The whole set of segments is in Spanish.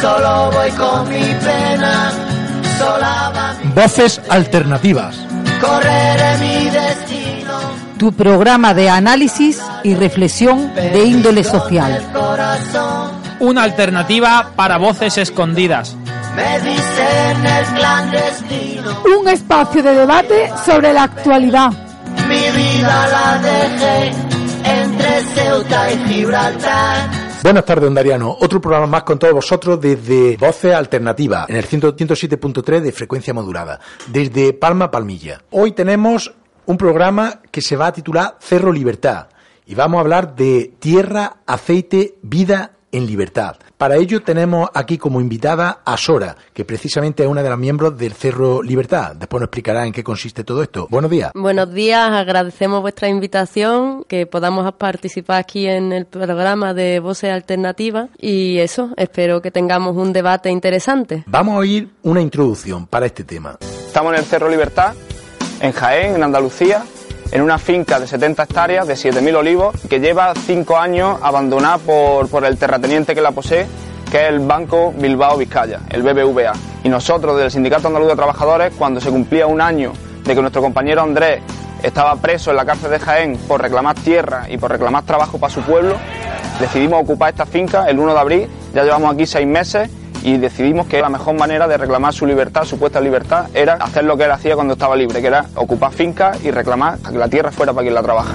Solo voy con mi pena, sola va mi... Voces alternativas. Correré mi destino. Tu programa de análisis y reflexión de índole social. Una alternativa para voces escondidas. me dicen el clandestino. un espacio de debate sobre la actualidad. Mi vida la dejé entre Ceuta y Gibraltar. Buenas tardes, Ondariano. Otro programa más con todos vosotros desde Voces Alternativas, en el 107.3 de frecuencia modulada, desde Palma Palmilla. Hoy tenemos un programa que se va a titular Cerro Libertad y vamos a hablar de tierra, aceite, vida en libertad. Para ello tenemos aquí como invitada a Sora, que precisamente es una de las miembros del Cerro Libertad. Después nos explicará en qué consiste todo esto. Buenos días. Buenos días, agradecemos vuestra invitación, que podamos participar aquí en el programa de Voces Alternativas y eso, espero que tengamos un debate interesante. Vamos a oír una introducción para este tema. Estamos en el Cerro Libertad, en Jaén, en Andalucía, en una finca de 70 hectáreas, de 7.000 olivos, que lleva 5 años abandonada por, por el terrateniente que la posee, que es el Banco Bilbao Vizcaya, el BBVA. Y nosotros, del Sindicato Andaluz de Trabajadores, cuando se cumplía un año de que nuestro compañero Andrés estaba preso en la cárcel de Jaén por reclamar tierra y por reclamar trabajo para su pueblo, decidimos ocupar esta finca el 1 de abril, ya llevamos aquí seis meses y decidimos que la mejor manera de reclamar su libertad, supuesta libertad, era hacer lo que él hacía cuando estaba libre, que era ocupar fincas y reclamar que la tierra fuera para quien la trabaja.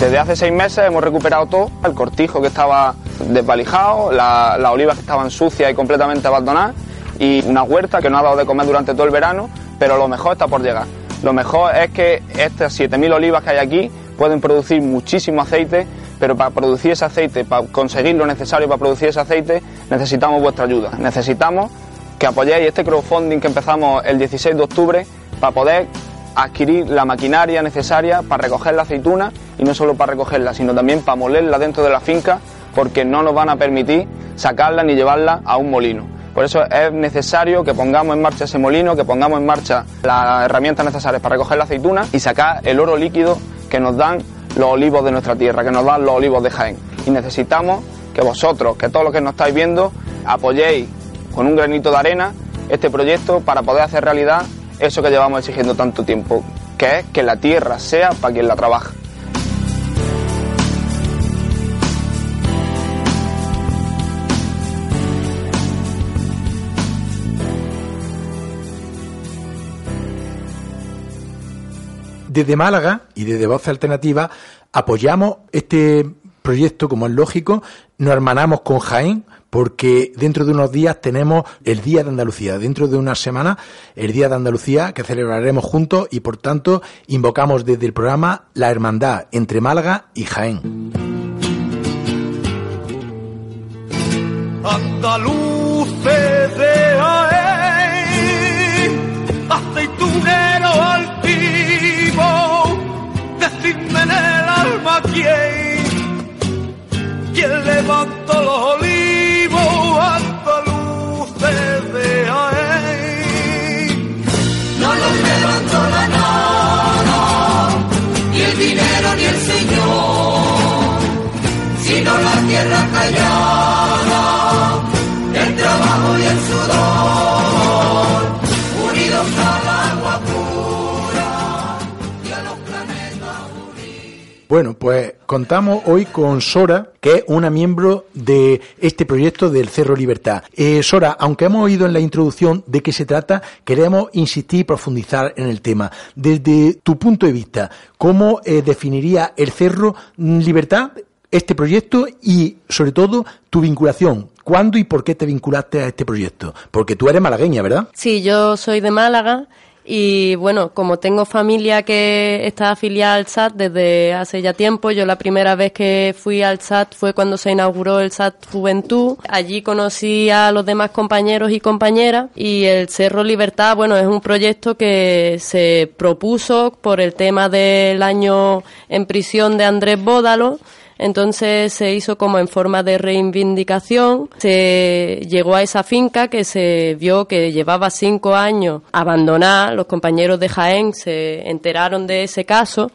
Desde hace seis meses hemos recuperado todo, el cortijo que estaba desvalijado, la- las olivas que estaban sucias y completamente abandonadas y una huerta que no ha dado de comer durante todo el verano, pero lo mejor está por llegar. Lo mejor es que estas 7.000 olivas que hay aquí pueden producir muchísimo aceite, pero para producir ese aceite, para conseguir lo necesario para producir ese aceite, necesitamos vuestra ayuda. Necesitamos que apoyéis este crowdfunding que empezamos el 16 de octubre para poder adquirir la maquinaria necesaria para recoger la aceituna y no solo para recogerla, sino también para molerla dentro de la finca porque no nos van a permitir sacarla ni llevarla a un molino. Por eso es necesario que pongamos en marcha ese molino, que pongamos en marcha las herramientas necesarias para recoger la aceituna y sacar el oro líquido que nos dan los olivos de nuestra tierra, que nos dan los olivos de Jaén. Y necesitamos que vosotros, que todos los que nos estáis viendo, apoyéis con un granito de arena este proyecto para poder hacer realidad eso que llevamos exigiendo tanto tiempo, que es que la tierra sea para quien la trabaja. Desde Málaga y desde Voz Alternativa apoyamos este proyecto como es lógico, nos hermanamos con Jaén porque dentro de unos días tenemos el Día de Andalucía, dentro de una semana el Día de Andalucía que celebraremos juntos y por tanto invocamos desde el programa la hermandad entre Málaga y Jaén. Bueno, pues contamos hoy con Sora, que es una miembro de este proyecto del Cerro Libertad. Eh, Sora, aunque hemos oído en la introducción de qué se trata, queremos insistir y profundizar en el tema. Desde tu punto de vista, ¿cómo eh, definiría el Cerro Libertad este proyecto y, sobre todo, tu vinculación ¿Cuándo y por qué te vinculaste a este proyecto? Porque tú eres malagueña, ¿verdad? Sí, yo soy de Málaga y bueno, como tengo familia que está afiliada al SAT desde hace ya tiempo, yo la primera vez que fui al SAT fue cuando se inauguró el SAT Juventud. Allí conocí a los demás compañeros y compañeras y el Cerro Libertad, bueno, es un proyecto que se propuso por el tema del año en prisión de Andrés Bódalo entonces se hizo como en forma de reivindicación, se llegó a esa finca que se vio que llevaba cinco años abandonada, los compañeros de Jaén se enteraron de ese caso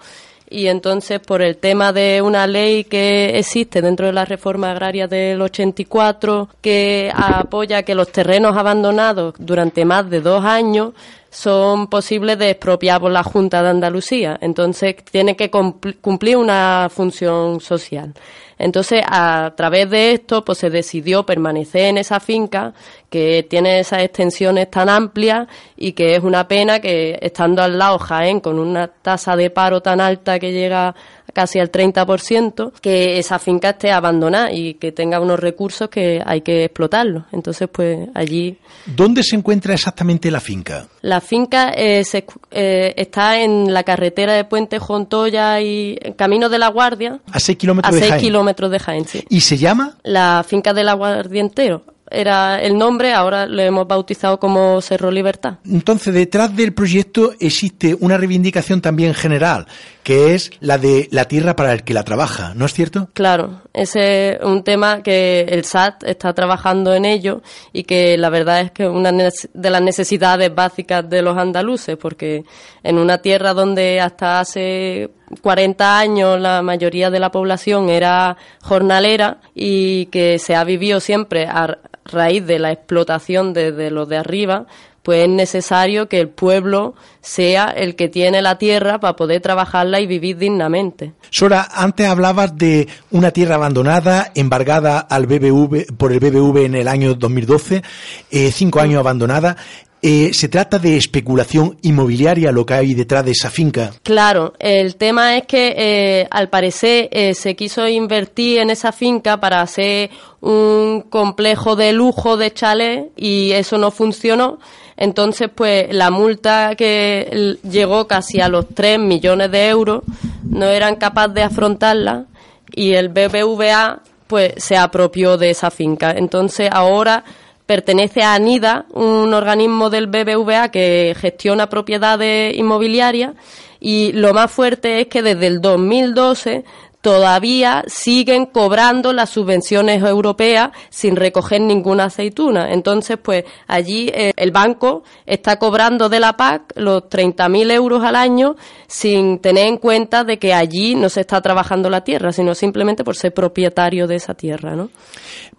y entonces por el tema de una ley que existe dentro de la reforma agraria del 84 que apoya que los terrenos abandonados durante más de dos años son posibles de expropiar por la Junta de Andalucía. Entonces, tiene que cumplir una función social. Entonces, a través de esto, pues se decidió permanecer en esa finca que tiene esas extensiones tan amplias y que es una pena que estando al lado Jaén con una tasa de paro tan alta que llega casi al 30%, que esa finca esté abandonada y que tenga unos recursos que hay que explotarlos. Entonces, pues allí... ¿Dónde se encuentra exactamente la finca? La finca eh, eh, está en la carretera de Puente Jontoya y Camino de la Guardia. A 6 kilómetros de Jaén. A 6 kilómetros de Jaén, sí. ¿Y se llama? La finca del Aguardientero era el nombre, ahora lo hemos bautizado como Cerro Libertad. Entonces, detrás del proyecto existe una reivindicación también general, que es la de la tierra para el que la trabaja, ¿no es cierto? Claro, ese es un tema que el SAT está trabajando en ello y que la verdad es que es una de las necesidades básicas de los andaluces, porque en una tierra donde hasta hace 40 años la mayoría de la población era jornalera y que se ha vivido siempre a raíz de la explotación desde los de arriba, pues es necesario que el pueblo sea el que tiene la tierra para poder trabajarla y vivir dignamente. Sora, antes hablabas de una tierra abandonada, embargada al BBV, por el BBV en el año 2012, eh, cinco años abandonada. Eh, ¿Se trata de especulación inmobiliaria lo que hay detrás de esa finca? Claro, el tema es que eh, al parecer eh, se quiso invertir en esa finca para hacer un complejo de lujo de chalet y eso no funcionó. Entonces, pues la multa que llegó casi a los 3 millones de euros no eran capaces de afrontarla y el BBVA pues se apropió de esa finca. Entonces, ahora pertenece a ANIDA, un organismo del BBVA que gestiona propiedades inmobiliarias y lo más fuerte es que desde el 2012 todavía siguen cobrando las subvenciones europeas sin recoger ninguna aceituna. Entonces, pues allí eh, el banco está cobrando de la PAC los 30.000 euros al año sin tener en cuenta de que allí no se está trabajando la tierra, sino simplemente por ser propietario de esa tierra, ¿no?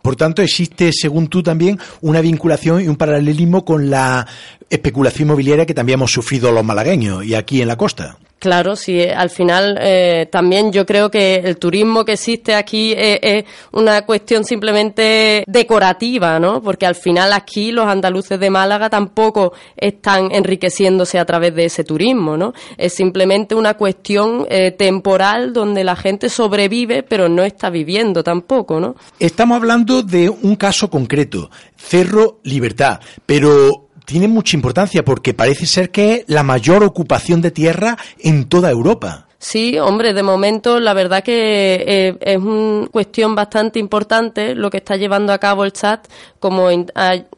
Por tanto, existe, según tú también, una vinculación y un paralelismo con la especulación inmobiliaria que también hemos sufrido los malagueños y aquí en la costa. Claro, sí, al final eh, también yo creo que el turismo que existe aquí es, una cuestión simplemente decorativa, ¿no? Porque al final aquí los andaluces de Málaga tampoco están enriqueciéndose a través de ese turismo, ¿no? Es simplemente una cuestión eh, temporal donde la gente sobrevive pero no está viviendo tampoco, ¿no? Estamos hablando de un caso concreto, Cerro Libertad, pero tiene mucha importancia porque parece ser que es la mayor ocupación de tierra en toda Europa. Sí, hombre, de momento la verdad que eh, es una cuestión bastante importante lo que está llevando a cabo el chat, como en,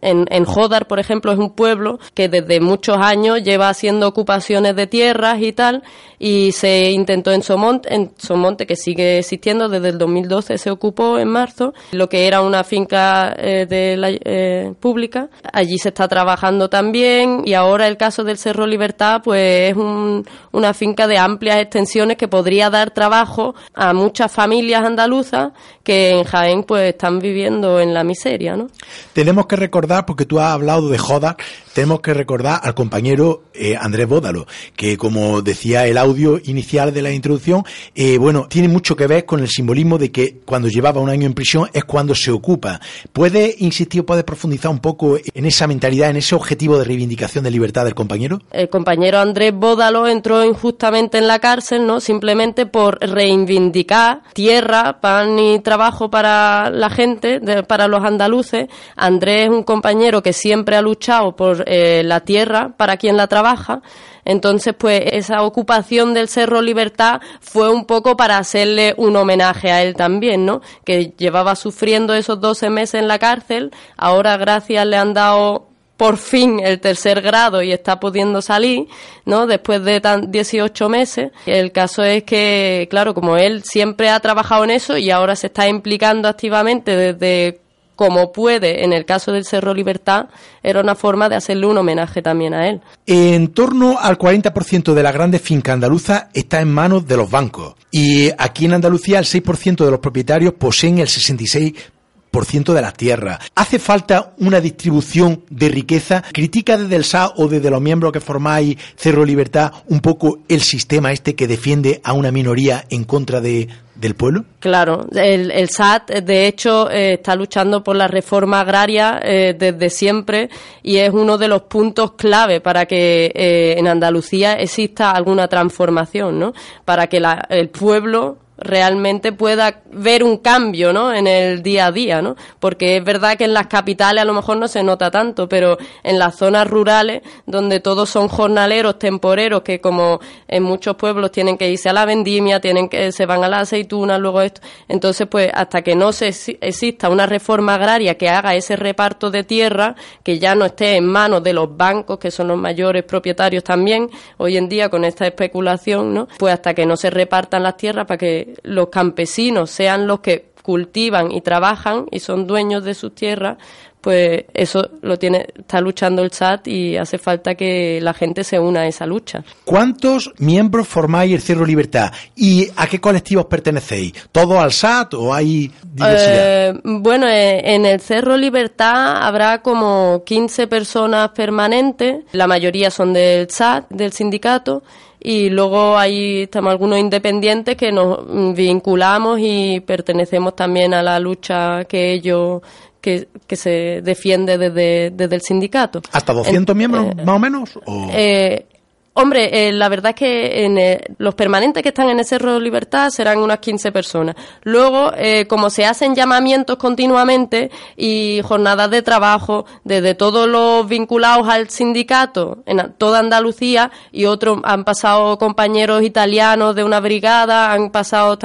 en, Jodar, por ejemplo, es un pueblo que desde muchos años lleva haciendo ocupaciones de tierras y tal, y se intentó en Somonte, en Somonte que sigue existiendo desde el 2012, se ocupó en marzo, lo que era una finca eh, de la, eh, pública, allí se está trabajando también, y ahora el caso del Cerro Libertad, pues es un, una finca de amplias extensiones dimensiones que podría dar trabajo a muchas familias andaluzas que en Jaén pues están viviendo en la miseria, ¿no? Tenemos que recordar, porque tú has hablado de joda, tenemos que recordar al compañero eh, Andrés Bódalo, que como decía el audio inicial de la introducción, eh, bueno, tiene mucho que ver con el simbolismo de que cuando llevaba un año en prisión es cuando se ocupa. ¿Puede insistir o puede profundizar un poco en esa mentalidad, en ese objetivo de reivindicación de libertad del compañero? El compañero Andrés Bódalo entró injustamente en la cárcel, Simplemente por reivindicar tierra, pan y trabajo para la gente, para los andaluces. Andrés es un compañero que siempre ha luchado por eh, la tierra para quien la trabaja. Entonces, pues esa ocupación del Cerro Libertad fue un poco para hacerle un homenaje a él también, ¿no? Que llevaba sufriendo esos 12 meses en la cárcel, ahora gracias le han dado por fin el tercer grado y está pudiendo salir, ¿no? Después de tan 18 meses. El caso es que, claro, como él siempre ha trabajado en eso y ahora se está implicando activamente desde como puede, en el caso del Cerro Libertad, era una forma de hacerle un homenaje también a él. En torno al 40% de la grandes finca andaluza está en manos de los bancos. Y aquí en Andalucía el 6% de los propietarios poseen el 66% ciento de la tierra. ¿Hace falta una distribución de riqueza? ¿Critica desde el SA o desde los miembros que formáis Cerro Libertad un poco el sistema este que defiende a una minoría en contra de, del pueblo? Claro, el, el SAT de hecho eh, está luchando por la reforma agraria eh, desde siempre y es uno de los puntos clave para que eh, en Andalucía exista alguna transformación, ¿no? Para que la, el pueblo realmente pueda ver un cambio ¿no? en el día a día, ¿no? porque es verdad que en las capitales a lo mejor no se nota tanto, pero en las zonas rurales donde todos son jornaleros, temporeros, que como en muchos pueblos tienen que irse a la vendimia, tienen que se van a la aceituna, luego esto, entonces pues hasta que no se exista una reforma agraria que haga ese reparto de tierra, que ya no esté en manos de los bancos, que son los mayores propietarios también, hoy en día con esta especulación, ¿no? pues hasta que no se repartan las tierras para que los campesinos sean los que cultivan y trabajan y son dueños de sus tierras, pues eso lo tiene, está luchando el chat y hace falta que la gente se una a esa lucha. ¿Cuántos miembros formáis el Cerro Libertad y a qué colectivos pertenecéis? ¿Todos al SAT o hay diversidad? Eh, bueno, eh, en el Cerro Libertad habrá como 15 personas permanentes, la mayoría son del SAT, del sindicato, y luego hay estamos algunos independientes que nos vinculamos y pertenecemos también a la lucha que ellos que, que se defiende desde, desde el sindicato. ¿Hasta 200 miembros eh, más o menos? Eh, Hombre, eh, la verdad es que en, eh, los permanentes que están en el Cerro Libertad serán unas 15 personas. Luego, eh, como se hacen llamamientos continuamente y jornadas de trabajo desde todos los vinculados al sindicato en toda Andalucía y otros han pasado compañeros italianos de una brigada, han pasado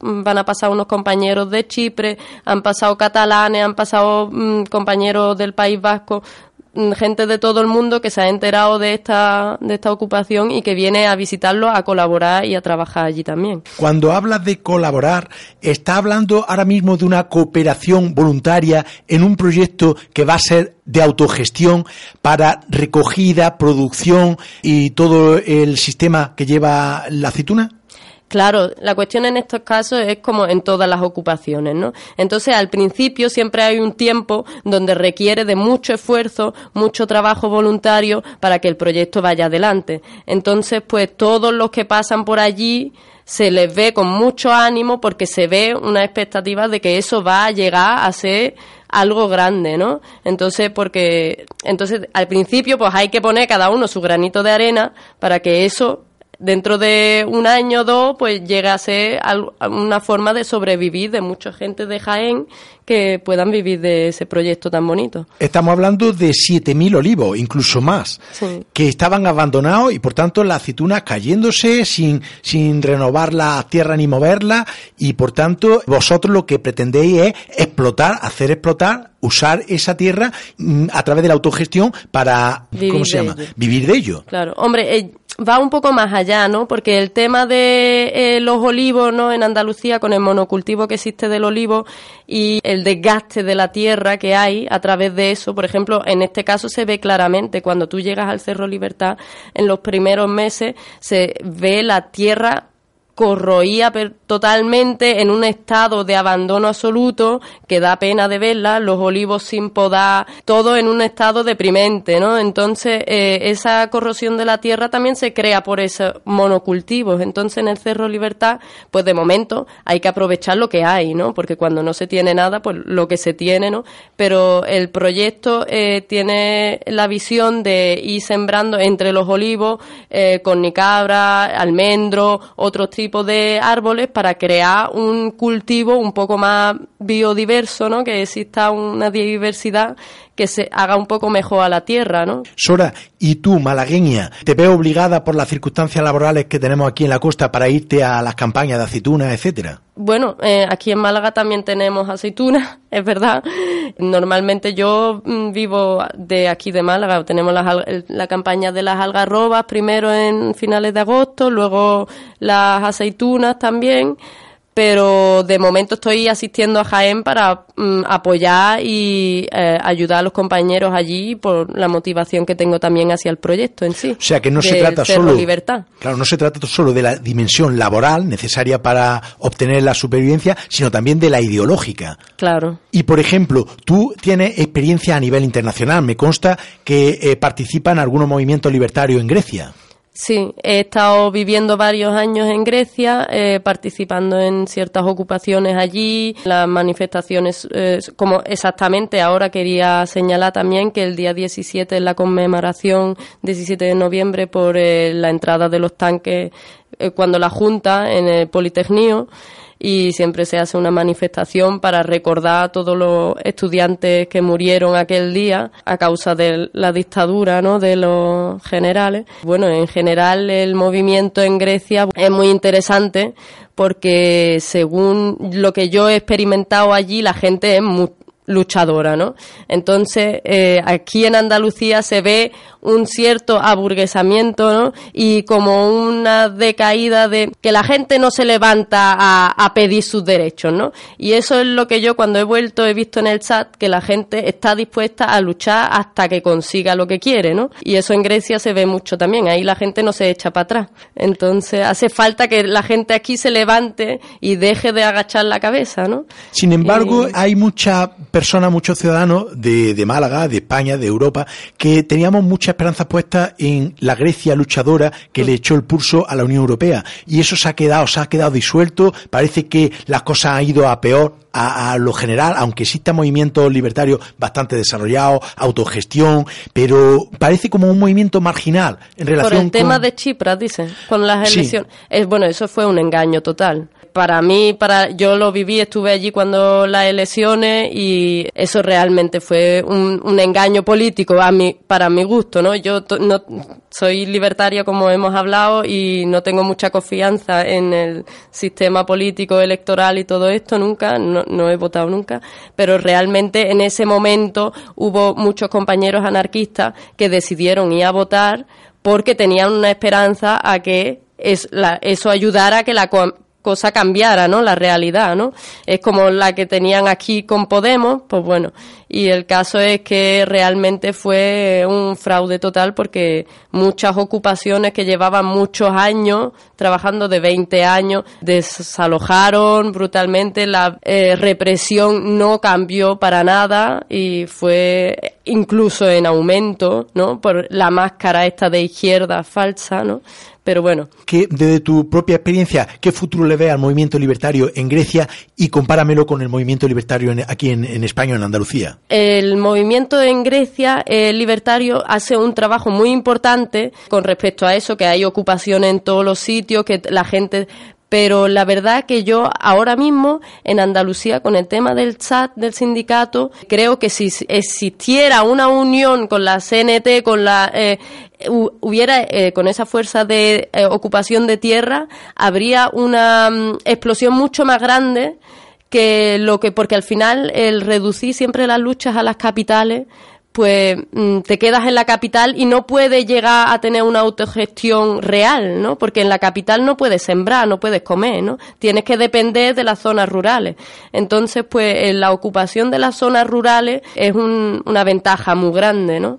van a pasar unos compañeros de Chipre, han pasado catalanes, han pasado mm, compañeros del País Vasco, Mm, gente de todo el mundo que se ha enterado de esta, de esta ocupación y que viene a visitarlo, a colaborar y a trabajar allí también. Cuando hablas de colaborar, ¿está hablando ahora mismo de una cooperación voluntaria en un proyecto que va a ser de autogestión para recogida, producción y todo el sistema que lleva la aceituna? Claro, la cuestión en estos casos es como en todas las ocupaciones, ¿no? Entonces, al principio siempre hay un tiempo donde requiere de mucho esfuerzo, mucho trabajo voluntario para que el proyecto vaya adelante. Entonces, pues todos los que pasan por allí se les ve con mucho ánimo porque se ve una expectativa de que eso va a llegar a ser algo grande, ¿no? Entonces, porque, entonces, al principio, pues hay que poner cada uno su granito de arena para que eso dentro de un año o dos, pues llega a ser una forma de sobrevivir de mucha gente de Jaén que puedan vivir de ese proyecto tan bonito. Estamos hablando de 7.000 olivos, incluso más, que estaban abandonados y por tanto la aceituna cayéndose sin, sin renovar la tierra ni moverla y por tanto vosotros lo que pretendéis es explotar, hacer explotar usar esa tierra mm, a través de la autogestión para, ¿cómo se llama? Vivir de ello. Claro, hombre, eh, va un poco más allá, ¿no? Porque el tema de eh, los olivos, ¿no? En Andalucía, con el monocultivo que existe del olivo y el desgaste de la tierra que hay a través de eso, por ejemplo, en este caso se ve claramente cuando tú llegas al Cerro Libertad, en los primeros meses se ve la tierra corroía totalmente en un estado de abandono absoluto que da pena de verla, los olivos sin podar, todo en un estado deprimente, ¿no? Entonces, eh, esa corrosión de la tierra también se crea por esos monocultivos. Entonces, en el Cerro Libertad, pues de momento hay que aprovechar lo que hay, ¿no? Porque cuando no se tiene nada, pues lo que se tiene, ¿no? Pero el proyecto eh, tiene la visión de ir sembrando entre los olivos, eh, con nicabra, almendro, otros tipos tipo de árboles para crear un cultivo un poco más biodiverso, ¿no? Que exista una diversidad que se haga un poco mejor a la tierra, ¿no? Sora, y tú, malagueña, ¿te veo obligada por las circunstancias laborales que tenemos aquí en la costa para irte a las campañas de aceitunas, etcétera? Bueno, eh, aquí en Málaga también tenemos aceitunas, es verdad. Normalmente yo mm, vivo de aquí de Málaga, tenemos la campaña de las algarrobas primero en finales de agosto, luego las aceitunas también pero de momento estoy asistiendo a Jaén para mm, apoyar y eh, ayudar a los compañeros allí por la motivación que tengo también hacia el proyecto en sí. O sea que no se trata solo libertad. Claro, no se trata solo de la dimensión laboral necesaria para obtener la supervivencia, sino también de la ideológica. Claro. Y por ejemplo, tú tienes experiencia a nivel internacional. Me consta que eh, participa en algunos movimientos libertarios en Grecia. Sí, he estado viviendo varios años en Grecia, eh, participando en ciertas ocupaciones allí, las manifestaciones, eh, como exactamente ahora quería señalar también que el día 17 es la conmemoración, 17 de noviembre, por eh, la entrada de los tanques cuando la Junta en el Politecnio y siempre se hace una manifestación para recordar a todos los estudiantes que murieron aquel día a causa de la dictadura ¿no? de los generales. Bueno, en general el movimiento en Grecia es muy interesante porque según lo que yo he experimentado allí, la gente es muy, luchadora, ¿no? Entonces, eh, aquí en Andalucía se ve un cierto aburguesamiento, ¿no? Y como una decaída de que la gente no se levanta a, a, pedir sus derechos, ¿no? Y eso es lo que yo cuando he vuelto he visto en el chat, que la gente está dispuesta a luchar hasta que consiga lo que quiere, ¿no? Y eso en Grecia se ve mucho también, ahí la gente no se echa para atrás. Entonces, hace falta que la gente aquí se levante y deje de agachar la cabeza, ¿no? Sin embargo, hay mucha personas, muchos ciudadanos de, de, Málaga, de España, de Europa, que teníamos mucha esperanza puesta en la Grecia luchadora que le echó el pulso a la Unión Europea. Y eso se ha quedado, se ha quedado disuelto. Parece que las cosas han ido a peor a, lo general, aunque exista movimientos libertarios bastante desarrollados, autogestión, pero parece como un movimiento marginal en relación Por el tema de Chipras, dicen, con las elecciones. Es, bueno, eso fue un engaño total para mí, para yo lo viví, estuve allí cuando las elecciones y eso realmente fue un, un engaño político a mí, para mi gusto, ¿no? Yo no soy libertaria como hemos hablado y no tengo mucha confianza en el sistema político electoral y todo esto nunca, no, no he votado nunca, pero realmente en ese momento hubo muchos compañeros anarquistas que decidieron ir a votar porque tenían una esperanza a que es la, eso ayudara a que la, cosa cambiara, ¿no? La realidad, ¿no? Es como la que tenían aquí con Podemos, pues bueno, y el caso es que realmente fue un fraude total porque muchas ocupaciones que llevaban muchos años trabajando de 20 años desalojaron brutalmente, la eh, represión no cambió para nada y fue incluso en aumento, ¿no? Por la máscara esta de izquierda falsa, ¿no? Pero bueno. Que desde tu propia experiencia, ¿qué futuro le ve al movimiento libertario en Grecia y compáramelo con el movimiento libertario aquí en, en España, en Andalucía? El movimiento en Grecia el libertario hace un trabajo muy importante con respecto a eso, que hay ocupación en todos los sitios, que la gente pero la verdad que yo ahora mismo en Andalucía con el tema del chat del sindicato creo que si existiera una unión con la CNT con la eh, hubiera eh, con esa fuerza de eh, ocupación de tierra habría una mm, explosión mucho más grande que lo que porque al final el reducir siempre las luchas a las capitales pues mm, te quedas en la capital y no puedes llegar a tener una autogestión real, ¿no? Porque en la capital no puedes sembrar, no puedes comer, ¿no? Tienes que depender de las zonas rurales. Entonces, pues la ocupación de las zonas rurales es una ventaja muy grande, ¿no?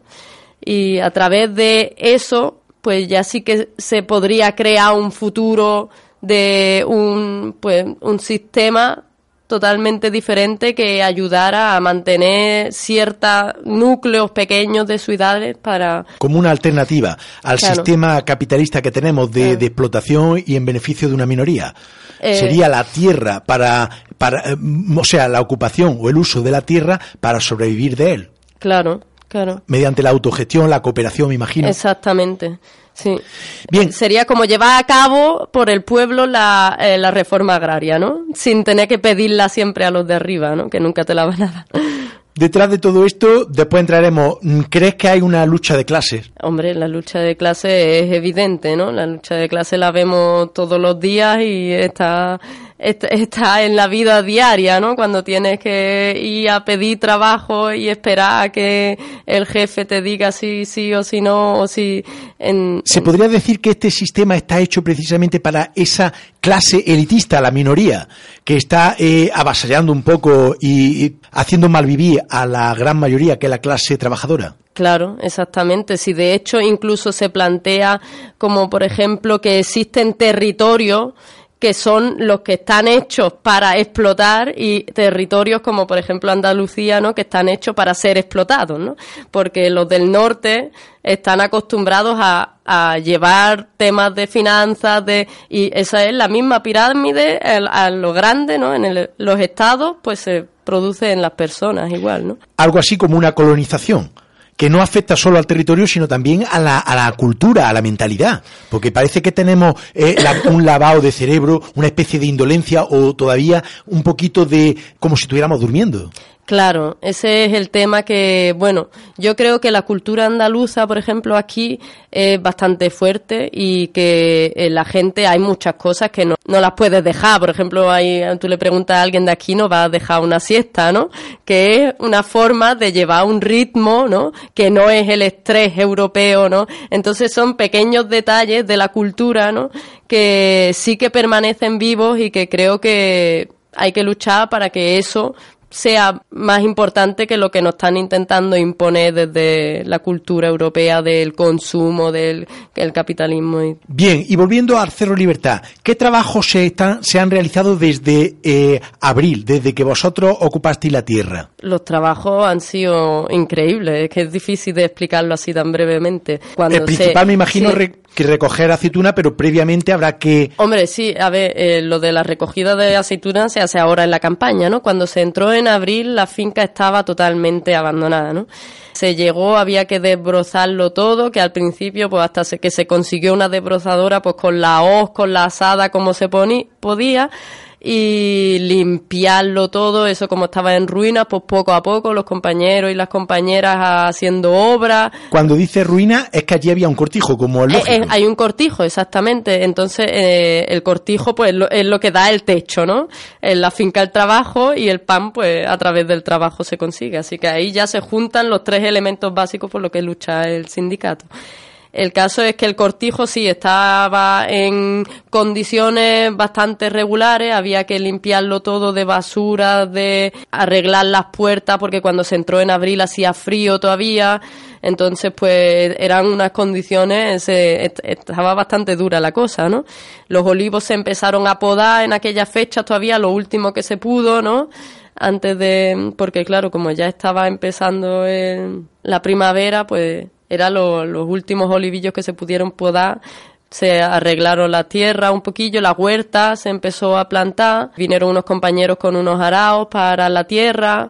Y a través de eso, pues ya sí que se podría crear un futuro de un, pues, un sistema totalmente diferente que ayudara a mantener ciertos núcleos pequeños de ciudades para... Como una alternativa al Claro. sistema capitalista que tenemos de, de explotación y en beneficio de una minoría. Eh, Sería la tierra para, para, eh, o sea, la ocupación o el uso de la tierra para sobrevivir de él. Claro, claro. Mediante la autogestión, la cooperación, me imagino. Exactamente. Sí. Bien. Sería como llevar a cabo por el pueblo la, eh, la reforma agraria, ¿no? Sin tener que pedirla siempre a los de arriba, ¿no? Que nunca te la van a dar. Detrás de todo esto, después entraremos. ¿Crees que hay una lucha de clases? Hombre, la lucha de clase es evidente, ¿no? La lucha de clase la vemos todos los días y está, está, en la vida diaria, ¿no? Cuando tienes que ir a pedir trabajo y esperar a que el jefe te diga si sí o si no, o si... En, ¿Se podría decir que este sistema está hecho precisamente para esa clase elitista, la minoría, que está eh, avasallando un poco y, y haciendo malvivir a la gran mayoría, que es la clase trabajadora? Claro, exactamente. Si de hecho incluso se plantea como, por ejemplo, que existen territorios que son los que están hechos para explotar y territorios como por ejemplo Andalucía, ¿no? que están hechos para ser explotados, ¿no? Porque los del norte están acostumbrados a, llevar temas de finanzas, de y esa es la misma pirámide el- a lo grande, ¿no? En el- los estados, pues se produce en las personas igual, ¿no? Algo así como una colonización, que no afecta solo al territorio, sino también a la, a la cultura, a la mentalidad. Porque parece que tenemos eh, la- un lavado de cerebro, una especie de indolencia o todavía un poquito de como si estuviéramos durmiendo. Claro, ese es el tema que, bueno, yo creo que la cultura andaluza, por ejemplo, aquí es bastante fuerte y que eh, la gente hay muchas cosas que no, no las puedes dejar. Por ejemplo, hay, tú le preguntas a alguien de aquí, no va a dejar una siesta, ¿no? Que es una forma de llevar un ritmo, ¿no? Que no es el estrés europeo, ¿no? Entonces son pequeños detalles de la cultura, ¿no? Que sí que permanecen vivos y que creo que hay que luchar para que eso sea más importante que lo que nos están intentando imponer desde la cultura europea del consumo, del el capitalismo. Bien, y volviendo al Cerro Libertad, ¿qué trabajos se, están, se han realizado desde eh, abril, desde que vosotros ocupasteis la tierra? Los trabajos han sido increíbles, es que es difícil de explicarlo así tan brevemente. Cuando El principal, se- me imagino, sí. re- que recoger aceituna, pero previamente habrá que... Hombre, sí, a ver, eh, lo de la recogida de aceitunas se hace ahora en la campaña, ¿no? Cuando se entró en abril, la finca estaba totalmente abandonada, ¿no? Se llegó, había que desbrozarlo todo, que al principio, pues hasta que se consiguió una desbrozadora, pues con la hoz, con la asada, como se poni- podía, y limpiarlo todo, eso como estaba en ruinas, pues poco a poco los compañeros y las compañeras haciendo obras, Cuando dice ruina, es que allí había un cortijo, como el eh, eh, hay un cortijo, exactamente. Entonces, eh, el cortijo, pues, lo- es lo que da el techo, ¿no? En la finca el trabajo y el pan, pues, a través del trabajo se consigue. Así que ahí ya se juntan los tres elementos básicos por lo que lucha el sindicato. El caso es que el cortijo sí estaba en condiciones bastante regulares, había que limpiarlo todo de basura, de arreglar las puertas, porque cuando se entró en abril hacía frío todavía, entonces pues eran unas condiciones, est- estaba bastante dura la cosa, ¿no? Los olivos se empezaron a podar en aquella fecha todavía, lo último que se pudo, ¿no? Antes de, porque claro, como ya estaba empezando el- la primavera, pues eran lo- los últimos olivillos que se pudieron podar. Se arreglaron la tierra un poquillo, la huerta se empezó a plantar. Vinieron unos compañeros con unos araos para la tierra.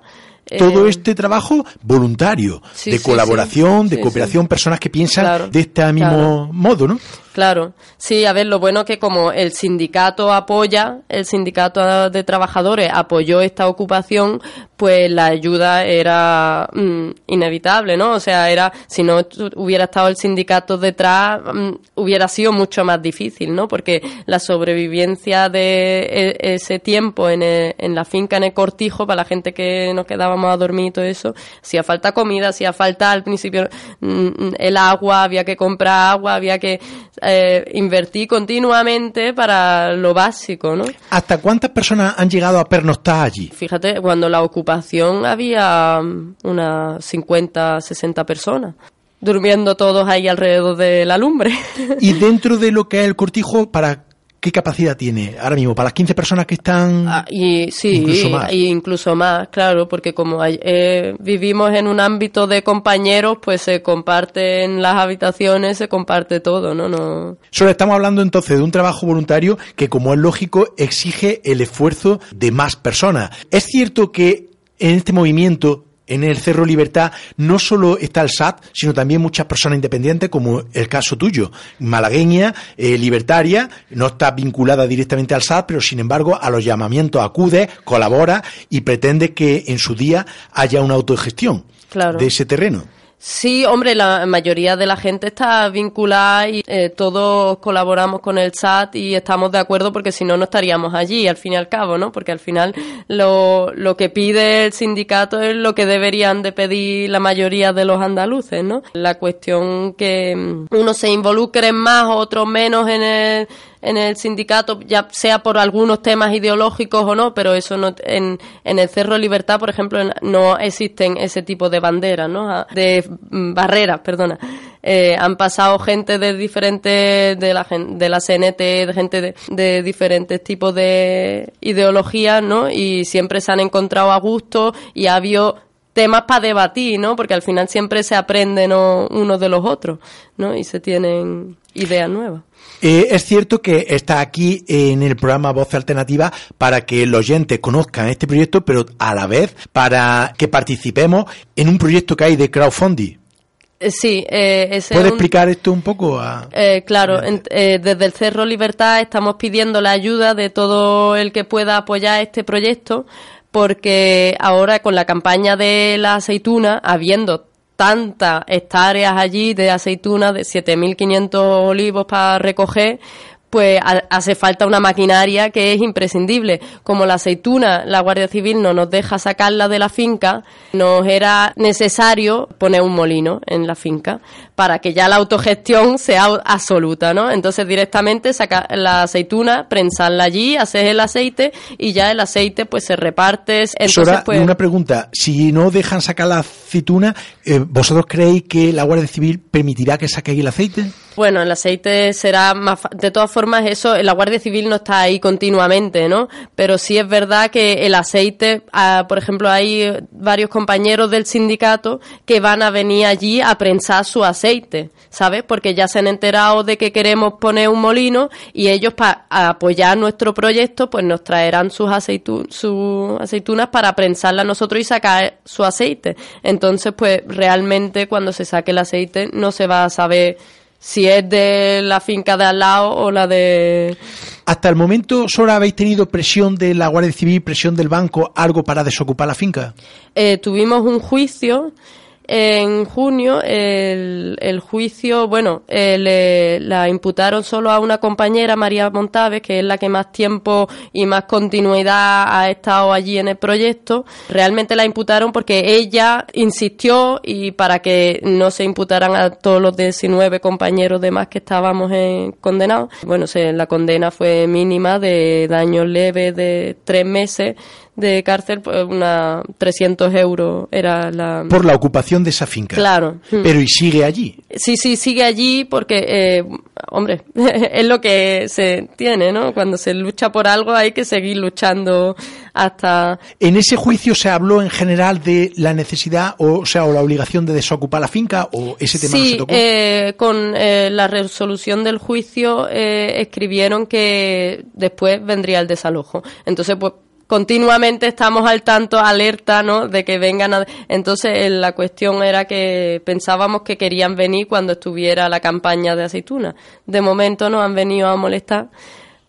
Todo Eh, este trabajo voluntario, sí, de sí, colaboración, sí. de cooperación, personas que piensan Claro, de este mismo claro. modo, ¿no? Claro, sí, a ver, lo bueno que como el sindicato apoya, el sindicato de trabajadores apoyó esta ocupación, pues la ayuda era mm, inevitable, ¿no? O sea, era, si no hubiera estado el sindicato detrás, mm, hubiera sido mucho más difícil, ¿no? Porque la sobrevivencia de e- ese tiempo en, el- en la finca, en el cortijo, para la gente que nos quedábamos a dormir y todo eso, hacía falta comida, hacía falta al principio mm, el agua, había que comprar agua, había que eh, invertir continuamente para lo básico, ¿no? ¿Hasta cuántas personas han llegado a pernoctar allí? Fíjate, cuando la ocupación había unas 50, 60 personas durmiendo todos ahí alrededor de la lumbre. Y dentro de lo que es el cortijo, para ¿qué capacidad tiene ahora mismo? ¿Para las 15 personas que están...? Ah, y sí, Incluso más. y incluso más, claro, porque como hay- eh, vivimos en un ámbito de compañeros, pues se comparten las habitaciones, se comparte todo, ¿no? no Solo estamos hablando entonces de un trabajo voluntario que, como es lógico, exige el esfuerzo de más personas. Es cierto que en este movimiento, en el Cerro Libertad, no solo está el SAT, sino también muchas personas independientes, como el caso tuyo, malagueña, eh, libertaria, no está vinculada directamente al SAT, pero sin embargo a los llamamientos acude, colabora y pretende que en su día haya una autogestión Claro. de ese terreno. Sí, hombre, la mayoría de la gente está vinculada y eh, todos colaboramos con el SAT y estamos de acuerdo porque si no, no estaríamos allí, al fin y al cabo, ¿no? Porque al final lo, lo que pide el sindicato es lo que deberían de pedir la mayoría de los andaluces, ¿no? La cuestión que mm, unos se involucren más, otros menos en el, en el sindicato, ya sea por algunos temas ideológicos o no, pero eso no, en, en el Cerro Libertad, por ejemplo, no existen ese tipo de banderas, ¿no? Ah, De mm, barreras, perdona. Eh, han pasado gente de diferentes, de la, de la CNT, de gente de, de diferentes tipos de ideologías, ¿no? Y siempre se han encontrado a gusto y ha habido temas para debatir, ¿no? Porque al final siempre se aprende ¿no? unos de los otros, ¿no? Y se tienen ideas nuevas. Eh, es cierto que está aquí en el programa Voz Alternativa para que los oyentes conozcan este proyecto, pero a la vez para que participemos en un proyecto que hay de crowdfunding. Eh, Sí, eh, ese ¿Puede es un- explicar esto un poco? A... Eh, claro, en- eh, desde el Cerro Libertad estamos pidiendo la ayuda de todo el que pueda apoyar este proyecto, porque ahora con la campaña de la aceituna, habiendo tantas hectáreas allí de aceituna, de 7.500 olivos para recoger, pues ha- hace falta una maquinaria que es imprescindible. Como la aceituna, la Guardia Civil no nos deja sacarla de la finca, nos era necesario poner un molino en la finca para que ya la autogestión sea absoluta, ¿no? Entonces directamente sacar la aceituna, prensarla allí, hacer el aceite y ya el aceite pues se reparte. Entonces Sora, pues una pregunta. Si no dejan sacar la aceituna, eh, ¿vosotros creéis que la Guardia Civil permitirá que saquéis el aceite? Bueno, el aceite será más. fa- De todas formas, eso, la Guardia Civil no está ahí continuamente, ¿no? Pero sí es verdad que el aceite, ah, por ejemplo, hay varios compañeros del sindicato que van a venir allí a prensar su aceite, ¿sabes? Porque ya se han enterado de que queremos poner un molino y ellos, para apoyar nuestro proyecto, pues nos traerán sus, sus aceitunas para prensarlas nosotros y sacar su aceite. Entonces, pues realmente cuando se saque el aceite no se va a saber si es de la finca de al lado o la de... Hasta el momento, Sora, ¿habéis tenido presión de la Guardia Civil, presión del banco, algo para desocupar la finca? Eh, tuvimos un juicio en junio. El, el juicio, bueno, eh, le- la imputaron solo a una compañera, María Montaves, que es la que más tiempo y más continuidad ha estado allí en el proyecto. Realmente la imputaron porque ella insistió y para que no se imputaran a todos los 19 compañeros demás que estábamos eh, condenados. Bueno, se, la condena fue mínima de daños leves de tres meses de cárcel, pues una 300 euros era la... Por la ocupación de esa finca. Claro. Pero y sigue allí. Sí, sí, sigue allí porque, eh, hombre, es lo que se tiene, ¿no? Cuando se lucha por algo hay que seguir luchando hasta... ¿En ese juicio se habló en general de la necesidad, o, o sea, o la obligación de desocupar la finca, o ese tema no se Sí, tocó? eh, con eh, la resolución del juicio eh, escribieron que después vendría el desalojo. Entonces, pues continuamente estamos al tanto, alerta, ¿no? De que vengan a... Entonces, eh, la cuestión era que pensábamos que querían venir cuando estuviera la campaña de aceituna. De momento no han venido a molestar,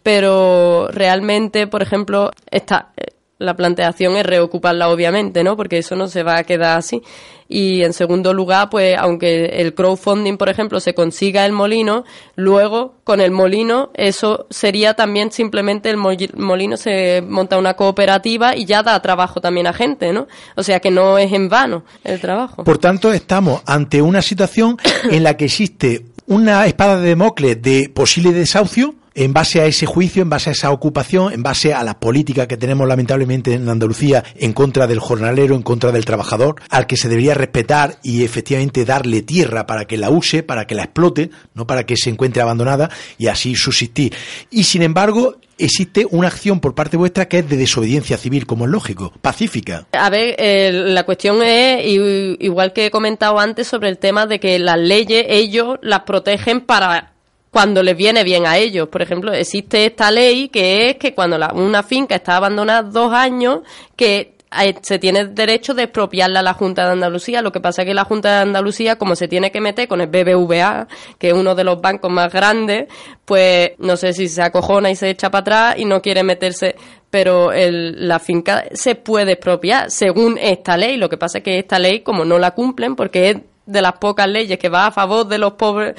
pero realmente, por ejemplo, está... eh, La planteación es reocuparla, obviamente, ¿no? Porque eso no se va a quedar así. Y en segundo lugar, pues, aunque el crowdfunding, por ejemplo, se consiga el molino, luego con el molino, eso sería también simplemente el mol- molino se monta una cooperativa y ya da trabajo también a gente, ¿no? O sea que no es en vano el trabajo. Por tanto, estamos ante una situación en la que existe una espada de Democles de posible desahucio en base a ese juicio, en base a esa ocupación, en base a la política que tenemos lamentablemente en Andalucía en contra del jornalero, en contra del trabajador, al que se debería respetar y efectivamente darle tierra para que la use, para que la explote, no para que se encuentre abandonada y así subsistir. Y sin embargo, existe una acción por parte vuestra que es de desobediencia civil, como es lógico, pacífica. A ver, eh, la cuestión es, igual que he comentado antes, sobre el tema de que las leyes ellos las protegen para cuando les viene bien a ellos. Por ejemplo, existe esta ley que es que cuando la- una finca está abandonada dos años, que eh, se tiene derecho de expropiarla a la Junta de Andalucía. Lo que pasa es que la Junta de Andalucía, como se tiene que meter con el BBVA, que es uno de los bancos más grandes, pues no sé si se acojona y se echa para atrás y no quiere meterse. Pero el- la finca se puede expropiar según esta ley. Lo que pasa es que esta ley, como no la cumplen, porque es de las pocas leyes que va a favor de los pobres,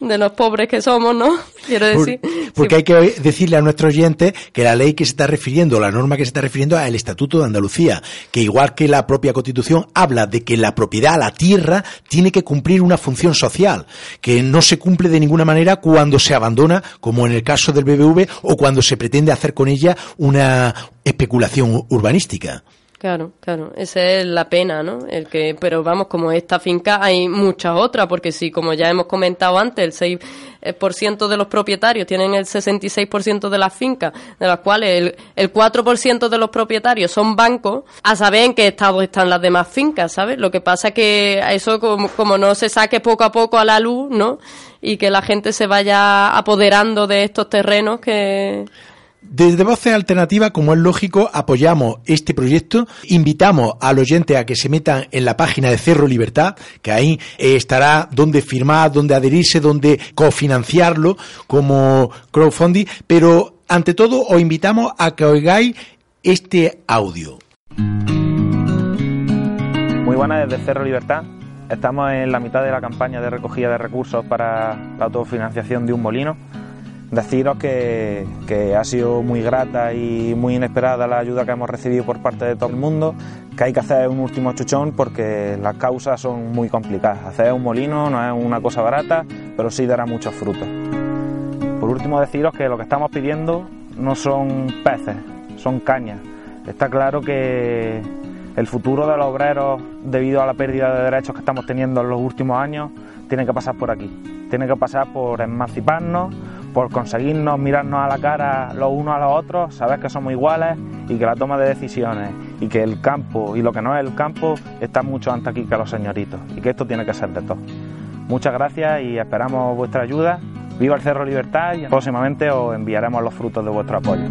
de los pobres que somos, ¿no? Quiero Por- decir. porque hay que decirle a nuestros oyentes que la ley que se está refiriendo, la norma que se está refiriendo es el Estatuto de Andalucía, que igual que la propia Constitución habla de que la propiedad, la tierra, tiene que cumplir una función social, que no se cumple de ninguna manera cuando se abandona, como en el caso del BBV, o cuando se pretende hacer con ella una especulación urbanística. Claro, claro, esa es la pena, ¿no? El que, pero vamos, como esta finca hay muchas otras, porque si, como ya hemos comentado antes, el 6% de los propietarios tienen el 66% de las fincas, de las cuales el, el 4% de los propietarios son bancos, a saber en qué estado están las demás fincas, ¿sabes? Lo que pasa es que eso como, como no se saque poco a poco a la luz, ¿no? Y que la gente se vaya apoderando de estos terrenos que... Desde Voces Alternativas, como es lógico, apoyamos este proyecto. Invitamos al oyente a que se metan en la página de Cerro Libertad, que ahí eh, estará donde firmar, donde adherirse, donde cofinanciarlo como crowdfunding. Pero, ante todo, os invitamos a que oigáis este audio. Muy buenas desde Cerro Libertad. Estamos en la mitad de la campaña de recogida de recursos para la autofinanciación de un molino. Deciros que, ha sido muy grata y muy inesperada la ayuda que hemos recibido por parte de todo el mundo, que hay que hacer un último chuchón porque las causas son muy complicadas. Hacer un molino no es una cosa barata, pero sí dará muchos frutos. Por último deciros que lo que estamos pidiendo no son peces, son cañas. Está claro que el futuro de los obreros, debido a la pérdida de derechos que estamos teniendo en los últimos años, tiene que pasar por aquí. Tiene que pasar por emanciparnos, por conseguirnos mirarnos a la cara los unos a los otros, saber que somos iguales y que la toma de decisiones y que el campo y lo que no es el campo está mucho antes aquí que los señoritos y que esto tiene que ser de todos. Muchas gracias y esperamos vuestra ayuda. Viva el Cerro Libertad y próximamente os enviaremos los frutos de vuestro apoyo.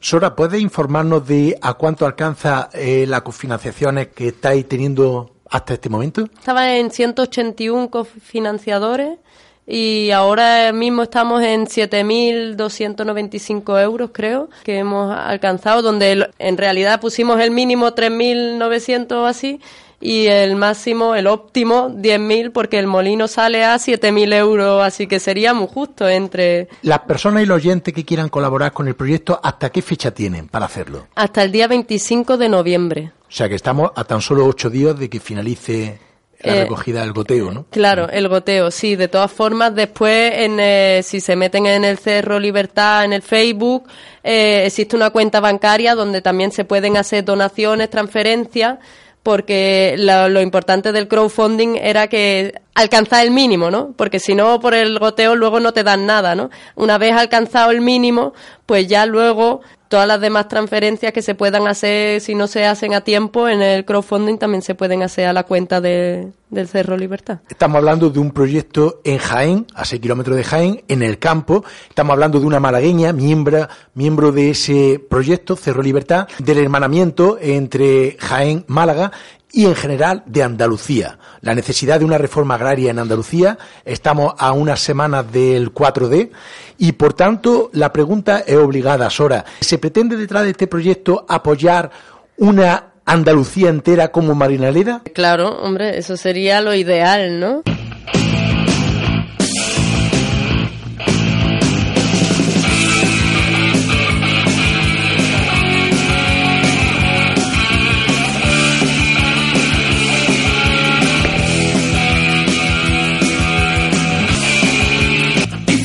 Sora, ¿puedes informarnos de a cuánto alcanza eh, las cofinanciaciones que estáis teniendo hasta este momento? Estaba en 181 cofinanciadores y ahora mismo estamos en 7.295 euros, creo, que hemos alcanzado, donde en realidad pusimos el mínimo 3.900 o así y el máximo, el óptimo, 10.000, porque el molino sale a 7.000 euros, así que sería muy justo entre Las personas y los oyentes que quieran colaborar con el proyecto, ¿hasta qué fecha tienen para hacerlo? hasta el día 25 de noviembre. O sea que estamos a tan solo ocho días de que finalice la Eh, recogida del goteo, ¿no? Claro, el goteo, sí. De todas formas, después, en, eh, si se meten en el Cerro Libertad, en el Facebook, eh, existe una cuenta bancaria donde también se pueden hacer donaciones, transferencias, porque la- lo importante del crowdfunding era que alcanzar el mínimo, ¿no? Porque si no, por el goteo luego no te dan nada, ¿no? Una vez alcanzado el mínimo, pues ya luego todas las demás transferencias que se puedan hacer, si no se hacen a tiempo, en el crowdfunding también se pueden hacer a la cuenta de- del Cerro Libertad. Estamos hablando de un proyecto en Jaén, a 6 kilómetros de Jaén, en el campo. Estamos hablando de una malagueña, miembro, miembro de ese proyecto, Cerro Libertad, del hermanamiento entre Jaén, Málaga y en general de Andalucía. La necesidad de una reforma agraria en Andalucía. Estamos a unas semanas del 4D y por tanto la pregunta es obligada, Sora. ¿Se pretende detrás de este proyecto apoyar una Andalucía entera como marinalera? Claro, hombre, eso sería lo ideal, ¿no?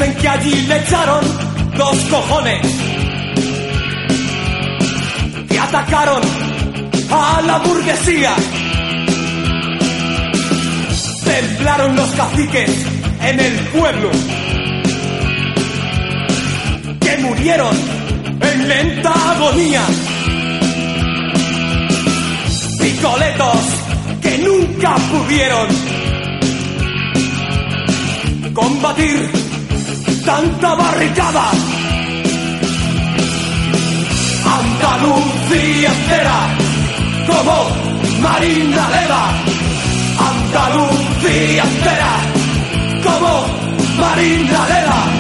Allí le echaron dos cojones que atacaron a la burguesía. Temblaron los caciques en el pueblo que murieron en lenta agonía. Picoletos que nunca pudieron combatir tanta barricada. Andalucía entera como Marina Leva. Andalucía entera como Marina Leva.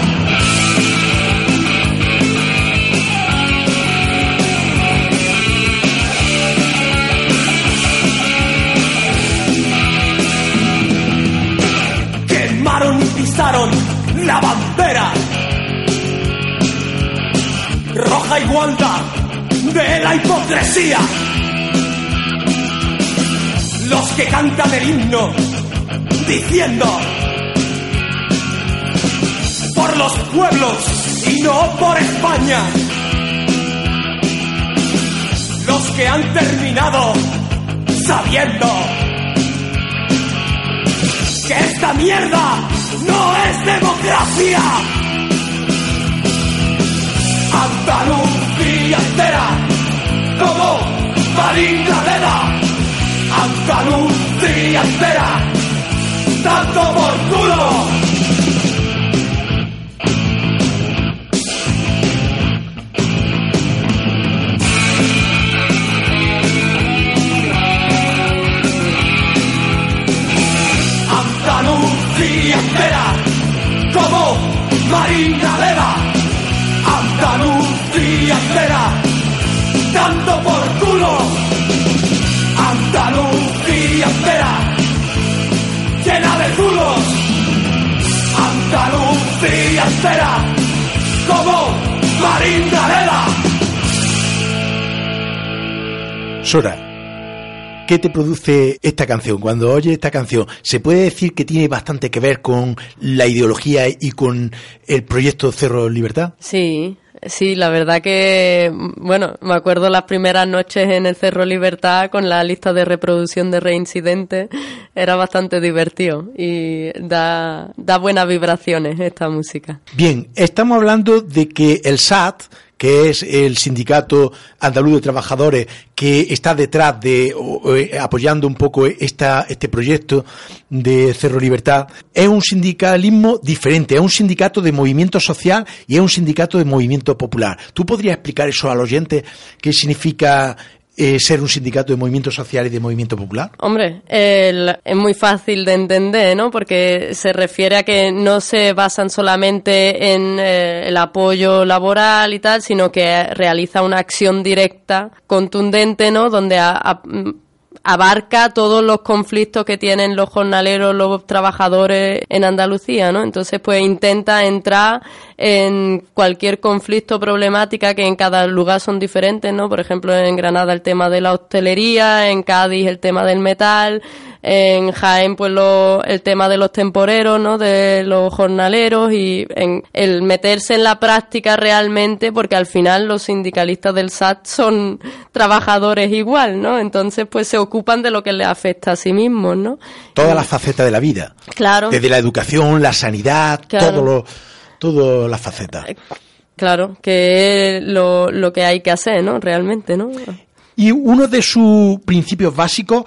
Roja igualdad de la hipocresía. Los que cantan el himno diciendo por los pueblos y no por España. Los que han terminado sabiendo que esta mierda no es democracia. Andalucía entera como Marina Leda. Andalucía entera, tanto por culo. Andalucía entera como Marina tanto por culo. Andalucía entera, llena de culos. Andalucía entera, como Marina Leva. Sora, ¿qué te produce esta canción? Cuando oyes esta canción, ¿se puede decir que tiene bastante que ver con la ideología y con el proyecto Cerro Libertad? Sí, sí, la verdad que, bueno, me acuerdo las primeras noches en el Cerro Libertad con la lista de reproducción de reincidentes, era bastante divertido y da, da buenas vibraciones esta música. Bien, estamos hablando de que el SAT, que es el sindicato andaluz de trabajadores que está detrás de eh, apoyando un poco esta, este proyecto de Cerro Libertad, es un sindicalismo diferente, es un sindicato de movimiento social y es un sindicato de movimiento popular. ¿Tú podrías explicar eso al oyente? ¿Qué significa eh, ser un sindicato de movimiento social y de movimiento popular? Hombre, el- es muy fácil de entender, ¿no? Porque se refiere a que no se basan solamente en eh, el apoyo laboral y tal, sino que realiza una acción directa, contundente, ¿no? Donde a- a- abarca todos los conflictos que tienen los jornaleros, los trabajadores en Andalucía, ¿no? Entonces, pues intenta entrar en cualquier conflicto, problemática que en cada lugar son diferentes, ¿no? Por ejemplo, en Granada el tema de la hostelería, en Cádiz el tema del metal, en Jaén pues lo- el tema de los temporeros, ¿no? De los jornaleros y en el meterse en la práctica realmente porque al final los sindicalistas del SAT son trabajadores igual, ¿no? Entonces pues se ocupan de lo que les afecta a sí mismos, ¿no? Todas las facetas de la vida. Claro. Desde la educación, la sanidad, Claro. todo lo, todas las facetas. Claro, que es lo, lo que hay que hacer, ¿no? Realmente, ¿no? Y uno de sus principios básicos,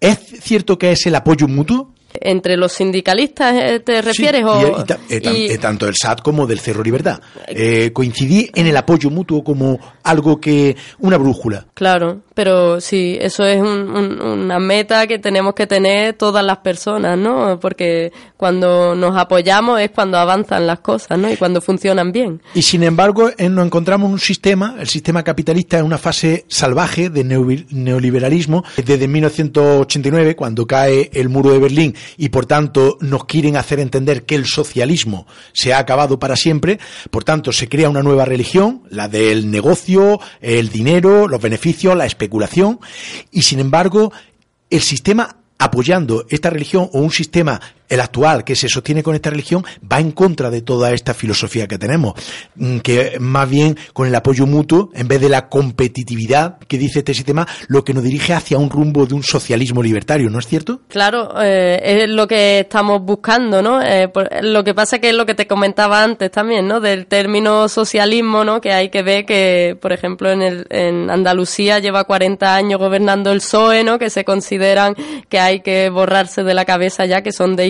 ¿es cierto que es el apoyo mutuo? Entre los sindicalistas, eh, ¿te refieres? Sí, o, y- y ta- eh, y- eh, tanto el SAT como del Cerro Libertad. Eh, coincidí en el apoyo mutuo como algo que, una brújula. Claro, pero sí, eso es un- un- una meta que tenemos que tener todas las personas, ¿no? Porque cuando nos apoyamos es cuando avanzan las cosas, ¿no? Y cuando funcionan bien. Y sin embargo, nos encontramos en un sistema, el sistema capitalista, en una fase salvaje de neo- neoliberalismo, desde 1989, cuando cae el muro de Berlín, y por tanto nos quieren hacer entender que el socialismo se ha acabado para siempre, por tanto se crea una nueva religión, la del negocio, el dinero, los beneficios, la especulación, y sin embargo, el sistema apoyando esta religión o un sistema el actual, que se sostiene con esta religión, va en contra de toda esta filosofía que tenemos, mm, que más bien con el apoyo mutuo, en vez de la competitividad que dice este sistema, lo que nos dirige hacia un rumbo de un socialismo libertario, ¿no es cierto? Claro, eh, es lo que estamos buscando, ¿no? Eh, lo que pasa que es lo que te comentaba antes también, ¿no? Del término socialismo, ¿no? Que hay que ver que, por ejemplo, en, el, en Andalucía lleva 40 años gobernando el PSOE, ¿no? Que se consideran que hay que borrarse de la cabeza ya, que son de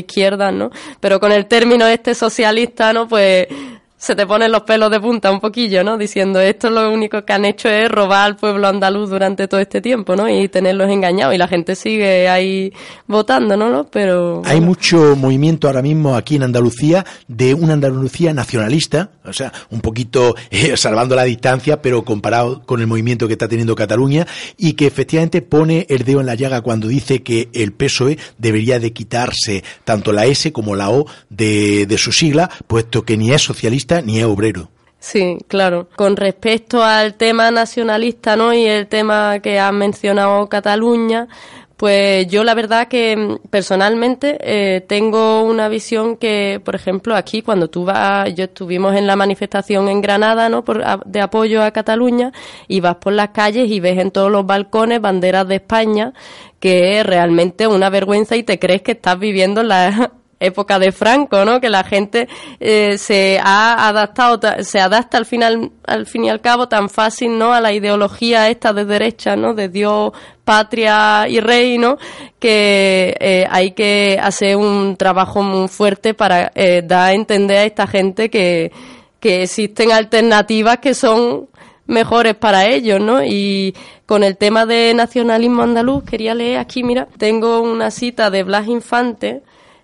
¿no? Pero con el término este socialista, ¿no? Pues se te ponen los pelos de punta un poquillo, ¿no? Diciendo esto lo único que han hecho es robar al pueblo andaluz durante todo este tiempo, ¿no? Y tenerlos engañados. Y la gente sigue ahí votando, ¿no? Pero. Hay mucho movimiento ahora mismo aquí en Andalucía de una Andalucía nacionalista, o sea, un poquito eh, salvando la distancia, pero comparado con el movimiento que está teniendo Cataluña, y que efectivamente pone el dedo en la llaga cuando dice que el PSOE debería de quitarse tanto la S como la O de, de su sigla, puesto que ni es socialista ni es obrero. Sí, claro. Con respecto al tema nacionalista, ¿no? Y el tema que ha mencionado Cataluña, pues yo la verdad que mm, personalmente eh, tengo una visión que, por ejemplo, aquí cuando tú vas, yo estuvimos en la manifestación en Granada, ¿no? Por, de apoyo a Cataluña y vas por las calles y ves en todos los balcones banderas de España, que es realmente una vergüenza y te crees que estás viviendo la, época de Franco, ¿no? Que la gente eh, se ha adaptado, se adapta al final, al fin y al cabo tan fácil, ¿no? A la ideología esta de derecha, ¿no? De Dios, patria y reino, que eh, hay que hacer un trabajo muy fuerte para eh, dar a entender a esta gente que, que existen alternativas que son mejores para ellos, ¿no? Y con el tema de nacionalismo andaluz, quería leer aquí, mira, tengo una cita de Blas Infante,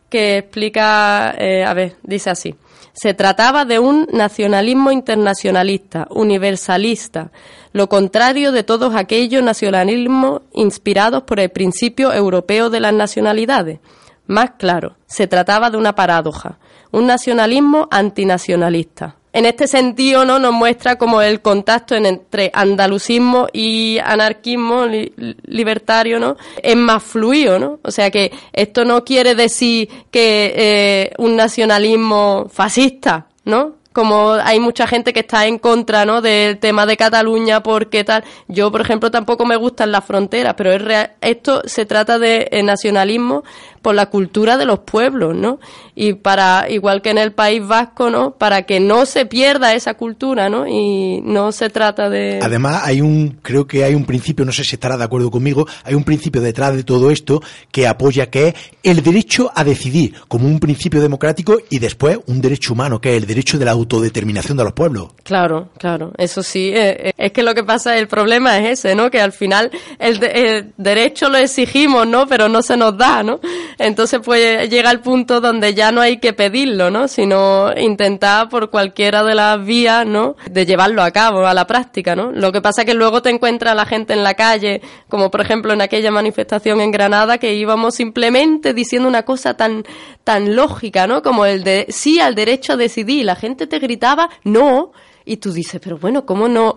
que explica, eh, a ver, dice así. Se trataba de un nacionalismo internacionalista, universalista, lo contrario de todos aquellos nacionalismos inspirados por el principio europeo de las nacionalidades. Más claro, se trataba de una paradoja, un nacionalismo antinacionalista en este sentido no nos muestra como el contacto entre andalucismo y anarquismo libertario no es más fluido no o sea que esto no quiere decir que eh, un nacionalismo fascista no como hay mucha gente que está en contra ¿no? del tema de Cataluña porque tal. Yo, por ejemplo, tampoco me gustan las fronteras, pero es esto se trata de eh, nacionalismo por la cultura de los pueblos, ¿no? Y para, igual que en el País Vasco, ¿no? Para que no se pierda esa cultura, ¿no? Y no se trata de... Además, hay un, creo que hay un principio, no sé si estará de acuerdo conmigo, hay un principio detrás de todo esto que apoya que es el derecho a decidir como un principio democrático y después un derecho humano, que es el derecho de la autodeterminación de los pueblos. Claro, claro, eso sí. Eh, eh, es que lo que pasa, el problema es ese, ¿no? Que al final el, el derecho lo exigimos, ¿no? Pero no se nos da, ¿no? Entonces, pues llega el punto donde ya no hay que pedirlo, ¿no? Sino intentar por cualquiera de las vías, ¿no? De llevarlo a cabo, a la práctica, ¿no? Lo que pasa es que luego te encuentras a la gente en la calle, como por ejemplo en aquella manifestación en Granada, que íbamos simplemente diciendo una cosa tan, tan lógica, ¿no? Como el de sí al derecho a decidir. La gente te gritaba no, y tú dices, pero bueno, ¿cómo no,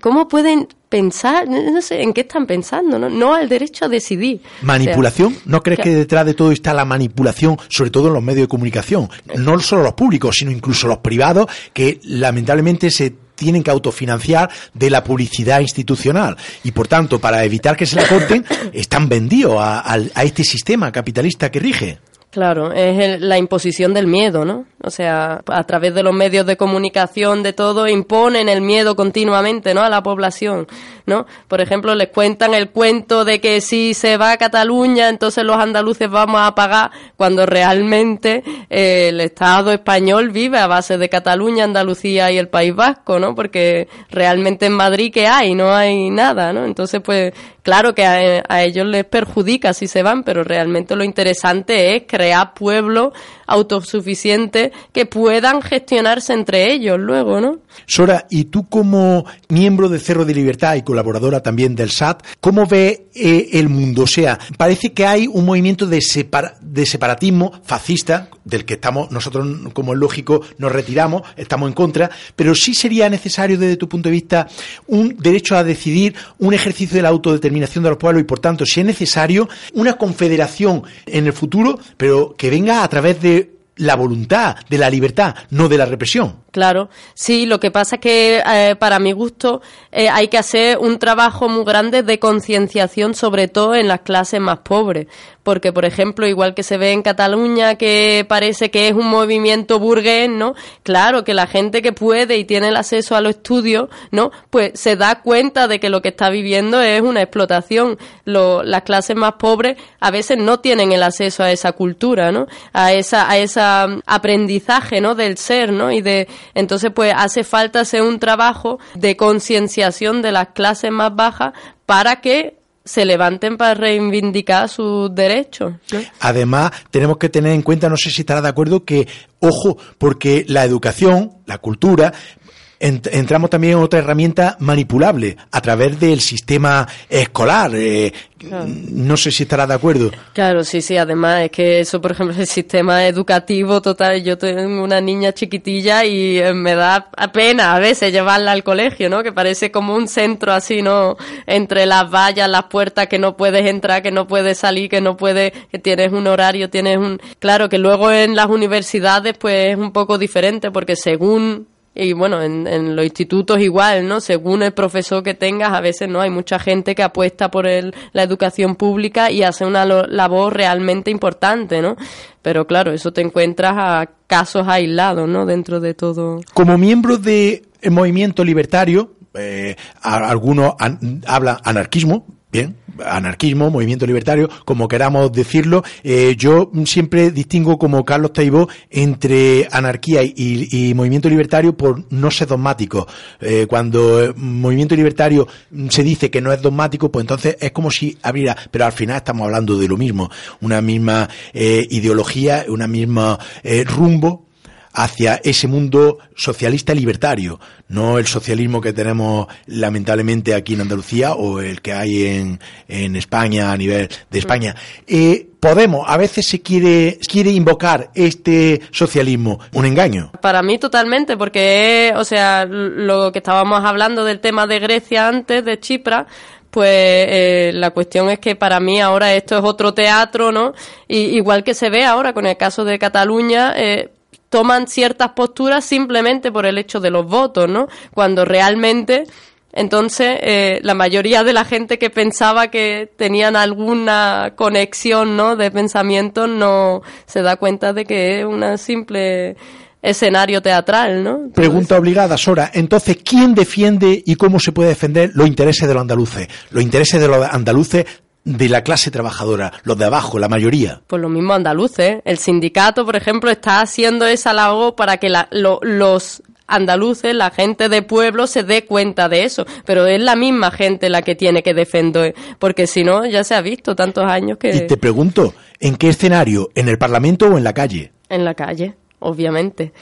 cómo pueden pensar, no sé, en qué están pensando, no, no al derecho a decidir. ¿Manipulación? ¿No crees que detrás de todo está la manipulación, sobre todo en los medios de comunicación? No solo los públicos, sino incluso los privados, que lamentablemente se tienen que autofinanciar de la publicidad institucional y por tanto para evitar que se la corten están vendidos a, a este sistema capitalista que rige. Claro, es la imposición del miedo, ¿no? O sea, a través de los medios de comunicación, de todo, imponen el miedo continuamente, ¿no? A la población, ¿no? Por ejemplo, les cuentan el cuento de que si se va a Cataluña, entonces los andaluces vamos a pagar, cuando realmente eh, el Estado español vive a base de Cataluña, Andalucía y el País Vasco, ¿no? Porque realmente en Madrid, ¿qué hay? No hay nada, ¿no? Entonces, pues, claro que a, a ellos les perjudica si se van, pero realmente lo interesante es crear pueblos autosuficientes que puedan gestionarse entre ellos luego, ¿no? Sora, y tú como miembro de Cerro de Libertad y colaboradora también del SAT, ¿cómo ve eh, el mundo? O sea, parece que hay un movimiento de, de separatismo fascista, del que estamos, nosotros como es lógico, nos retiramos, estamos en contra, pero sí sería necesario desde tu punto de vista un derecho a decidir, un ejercicio de la autodeterminación de los pueblos y por tanto, si es necesario, una confederación en el futuro, pero que venga a través de la voluntad, de la libertad, no de la represión. Claro, sí, lo que pasa es que eh, para mi gusto eh, hay que hacer un trabajo muy grande de concienciación, sobre todo en las clases más pobres, porque por ejemplo, igual que se ve en Cataluña que parece que es un movimiento burgués, ¿no? Claro que la gente que puede y tiene el acceso a los estudios, ¿no? Pues se da cuenta de que lo que está viviendo es una explotación. las clases más pobres a veces no tienen el acceso a esa cultura, ¿no? A esa a esa mm, aprendizaje, ¿no? Del ser, ¿no? Y de entonces, pues hace falta hacer un trabajo de concienciación de las clases más bajas para que se levanten para reivindicar sus derechos. Además, tenemos que tener en cuenta, no sé si estará de acuerdo, que, ojo, porque la educación, la cultura, entramos también en otra herramienta manipulable a través del sistema escolar. Eh, no sé si estará de acuerdo. Claro, sí, sí. Además, es que eso, por ejemplo, el sistema educativo total. Yo tengo una niña chiquitilla y eh, me da pena a veces llevarla al colegio, ¿no? Que parece como un centro así, ¿no? Entre las vallas, las puertas, que no puedes entrar, que no puedes salir, que no puedes, que tienes un horario, tienes un. Claro, que luego en las universidades, pues es un poco diferente, porque según y bueno, en, los institutos igual, ¿no? Según el profesor que tengas, a veces no hay mucha gente que apuesta por el, la educación pública y hace una labor realmente importante, ¿no? Pero claro, eso te encuentras a casos aislados, ¿no? Dentro de todo. Como miembro del movimiento libertario, eh, algunos hablan anarquismo, bien, anarquismo, movimiento libertario, como queramos decirlo. Eh, yo siempre distingo como Carlos Taibó entre anarquía y, movimiento libertario por no ser dogmático. Eh, cuando movimiento libertario se dice que no es dogmático, pues entonces es como si abriera, pero al final estamos hablando de lo mismo, una misma eh, ideología, una misma rumbo hacia ese mundo socialista libertario, no el socialismo que tenemos lamentablemente aquí en Andalucía o el que hay en, en España a nivel de España. Eh, Podemos, a veces se quiere, quiere invocar este socialismo, un engaño. Para mí totalmente, porque, o sea, lo que estábamos hablando del tema de Grecia antes, de Chipra, pues eh, la cuestión es que para mí ahora esto es otro teatro, ¿no? Y, igual que se ve ahora con el caso de Cataluña, eh, toman ciertas posturas simplemente por el hecho de los votos, ¿no? Cuando realmente, entonces, eh, la mayoría de la gente que pensaba que tenían alguna conexión, ¿no? De pensamiento no se da cuenta de que es una simple escenario teatral, ¿no? Pregunta obligada, Sora. Entonces, ¿quién defiende y cómo se puede defender los intereses de los andaluces? Los intereses de los andaluces de la clase trabajadora, los de abajo, la mayoría. Pues lo mismo andaluces. El sindicato, por ejemplo, está haciendo esa labor para que los andaluces, la gente de pueblo, se dé cuenta de eso. Pero es la misma gente la que tiene que defender, porque si no, ya se ha visto tantos años que... Y te pregunto, ¿en qué escenario? ¿En el Parlamento o en la calle? En la calle, obviamente.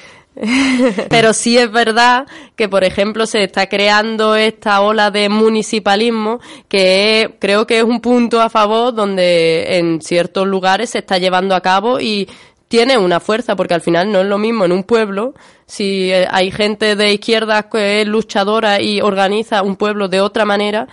Pero sí es verdad que, por ejemplo, se está creando esta ola de municipalismo que creo que es un punto a favor donde en ciertos lugares se está llevando a cabo y tiene una fuerza, porque al final no es lo mismo en un pueblo, si eh, hay gente de izquierda que es luchadora y organiza un pueblo de otra manera,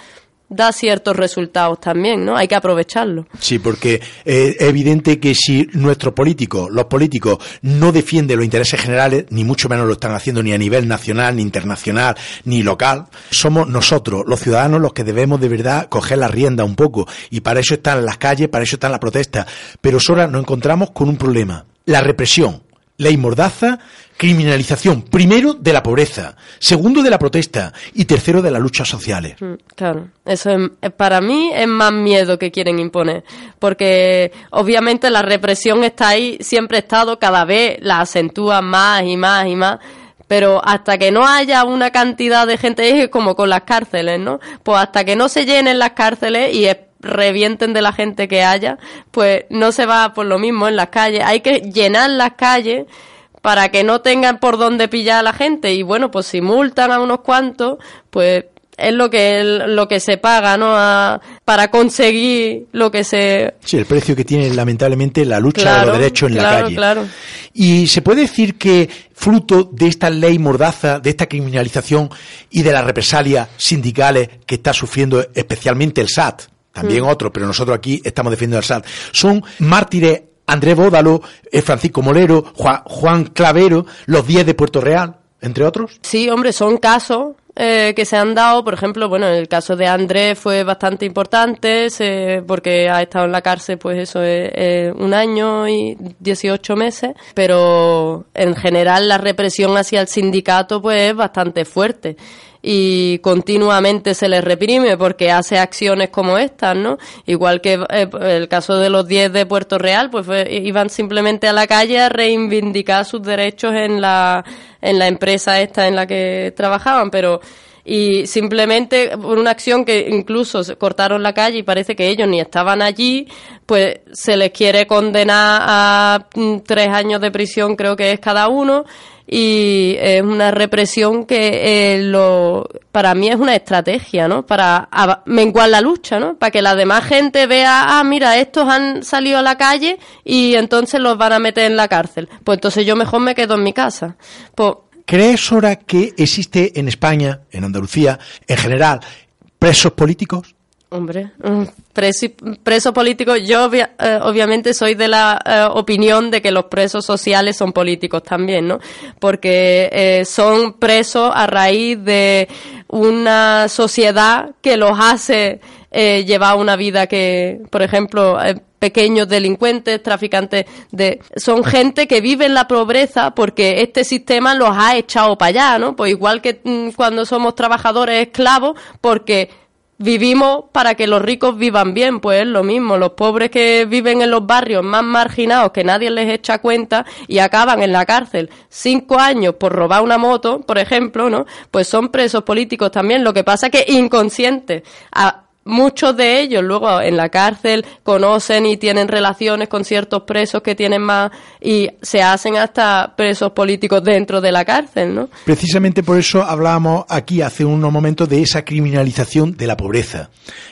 da ciertos resultados también, ¿no? Hay que aprovecharlo. Sí, porque es evidente que si nuestros políticos, los políticos, no defienden los intereses generales, ni mucho menos lo están haciendo ni a nivel nacional, ni internacional, ni local, somos nosotros, los ciudadanos, los que debemos de verdad coger la rienda un poco. Y para eso están las calles, para eso están las protestas. Pero ahora nos encontramos con un problema. La represión ley mordaza, criminalización, primero de la pobreza, segundo de la protesta y tercero de las luchas sociales. Mm, claro, eso es, para mí es más miedo que quieren imponer, porque obviamente la represión está ahí, siempre ha estado, cada vez la acentúa más y más y más. Pero hasta que no haya una cantidad de gente, es como con las cárceles, ¿no? Pues hasta que no se llenen las cárceles y revienten de la gente que haya, pues no se va por lo mismo en las calles. Hay que llenar las calles para que no tengan por dónde pillar a la gente. Y bueno, pues si multan a unos cuantos, pues es lo que lo que se paga no para conseguir lo que se sí el precio que tiene lamentablemente la lucha de los derechos en la calle. claro. y se puede decir que fruto de esta ley mordaza de esta criminalización y de las represalias sindicales que está sufriendo especialmente el SAT también mm. otros pero nosotros aquí estamos defendiendo al SAT son mártires Andrés Bódalo, eh, Francisco Molero, Juan, Clavero, los 10 de Puerto Real, entre otros. Sí, hombre, son casos eh, que se han dado, por ejemplo, bueno, el caso de Andrés fue bastante importante porque ha estado en la cárcel, pues eso es un año y 18 meses, pero en general la represión hacia el sindicato pues es bastante fuerte y continuamente se les reprime porque hace acciones como estas, ¿no? Igual que eh, el caso de los 10 de Puerto Real, pues iban simplemente a la calle a reivindicar sus derechos en la, en la empresa esta en la que trabajaban, pero y simplemente por una acción que incluso cortaron la calle y parece que ellos ni estaban allí, pues se les quiere condenar a mm, tres años de prisión, creo que es cada uno, y es una represión que eh, lo, para mí es una estrategia, ¿no? Para menguar la lucha, ¿no? Para que la demás gente vea, ah, mira, estos han salido a la calle y entonces los van a meter en la cárcel. Pues entonces yo mejor me quedo en mi casa. Pues, ¿Crees ahora que existe en España, en Andalucía, en general, presos políticos? Hombre, mm, preso, preso político, yo eh, obviamente soy de la eh, opinión de que los presos sociales son políticos también, ¿no? Porque eh, son presos a raíz de una sociedad que los hace llevar una vida que, por ejemplo, pequeños delincuentes, traficantes de son gente que vive en la pobreza porque este sistema los ha echado para allá, ¿no? Pues igual que mm, cuando somos trabajadores esclavos porque vivimos para que los ricos vivan bien, pues es lo mismo, los pobres que viven en los barrios más marginados que nadie les echa cuenta y acaban en la cárcel cinco años por robar una moto, por ejemplo, ¿no? Pues son presos políticos también, lo que pasa que inconscientes. Muchos de ellos luego en la cárcel conocen y tienen relaciones con ciertos presos que tienen más y se hacen hasta presos políticos dentro de la cárcel, ¿no? Precisamente por eso hablábamos aquí hace unos momentos de esa criminalización de la pobreza,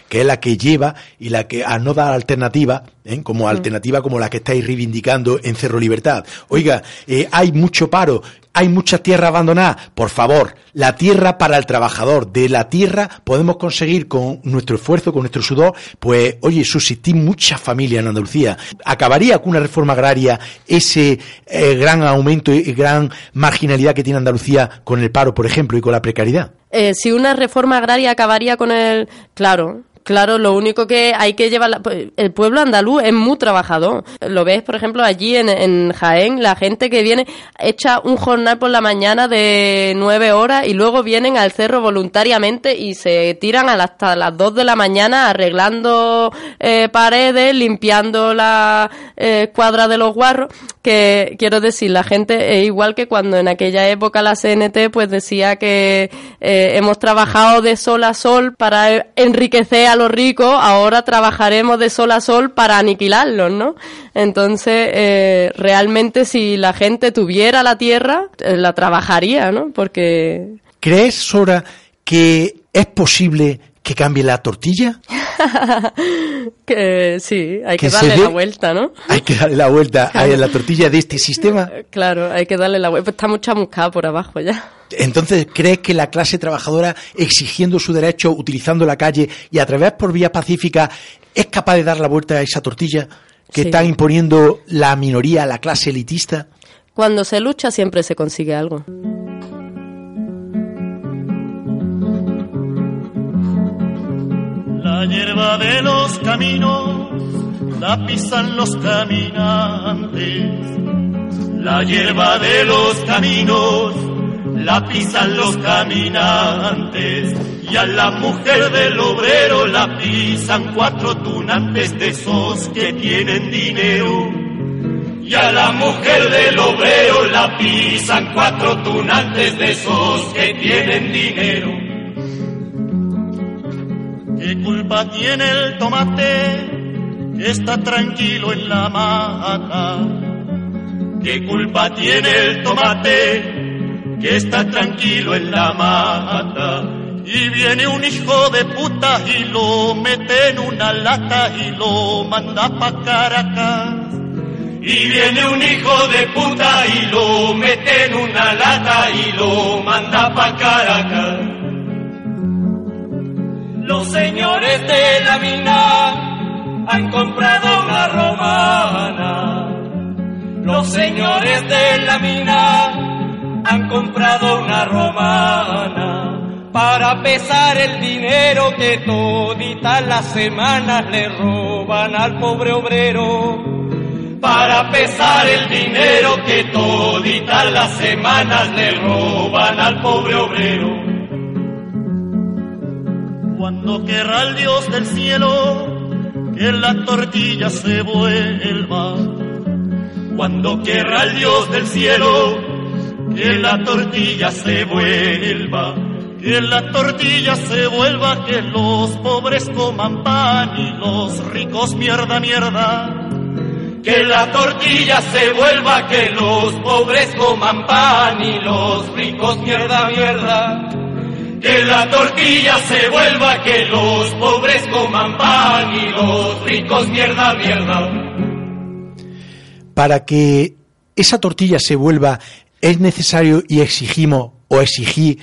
que es la que lleva y la que a no dar alternativa, ¿eh? como alternativa como la que estáis reivindicando en Cerro Libertad. Oiga, eh, hay mucho paro, hay mucha tierra abandonada. Por favor, la tierra para el trabajador. De la tierra podemos conseguir con nuestro esfuerzo, con nuestro sudor, pues, oye, subsistir muchas familias en Andalucía. ¿Acabaría con una reforma agraria ese eh, gran aumento y gran marginalidad que tiene Andalucía con el paro, por ejemplo, y con la precariedad? Eh, si una reforma agraria acabaría con el... Claro, Claro, lo único que hay que llevar, pues, el pueblo andaluz es muy trabajador. Lo ves, por ejemplo, allí en, en, Jaén, la gente que viene echa un jornal por la mañana de nueve horas y luego vienen al cerro voluntariamente y se tiran hasta las dos de la mañana arreglando eh, paredes, limpiando la eh, cuadra de los guarros. Que quiero decir, la gente es igual que cuando en aquella época la CNT pues decía que eh, hemos trabajado de sol a sol para enriquecer a los ricos, ahora trabajaremos de sol a sol para aniquilarlos, ¿no? Entonces, eh, realmente si la gente tuviera la tierra, eh, la trabajaría, ¿no? Porque... ¿Crees, Sora, que es posible que cambie la tortilla? que sí, hay que, darle la vuelta, ¿no? Hay que darle la vuelta a la tortilla de este sistema. Claro, hay que darle la vuelta. Está mucha chamuscada por abajo ya. Entonces, ¿crees que la clase trabajadora, exigiendo su derecho, utilizando la calle y a través por vías pacíficas, es capaz de dar la vuelta a esa tortilla que está imponiendo la minoría, la clase elitista? Cuando se lucha siempre se consigue algo. La hierba de los caminos la pisan los caminantes. La hierba de los caminos la pisan los caminantes. Y a la mujer del obrero la pisan cuatro tunantes de esos que tienen dinero. Y a la mujer del obrero la pisan cuatro tunantes de esos que tienen dinero. ¿Qué culpa tiene el tomate que está tranquilo en la mata? ¿Qué culpa tiene el tomate que está tranquilo en la mata? Y viene un hijo de puta y lo mete en una lata y lo manda pa' Caracas. Y viene un hijo de puta y lo mete en una lata y lo manda pa' Caracas. Los señores de la mina han comprado una romana. Los señores de la mina han comprado una romana para pesar el dinero que toditas las semanas le roban al pobre obrero. Para pesar el dinero que toditas las semanas le roban al pobre obrero. Cuando querrá el Dios del cielo que la tortilla se vuelva. Cuando querrá el Dios del cielo que la tortilla se vuelva. Que la tortilla se vuelva, que los pobres coman pan y los ricos mierda, mierda. Que la tortilla se vuelva, que los pobres coman pan y los ricos mierda, mierda. Que la tortilla se vuelva, que los pobres coman pan y los ricos mierda, mierda. Para que esa tortilla se vuelva, es necesario y exigimos o exigir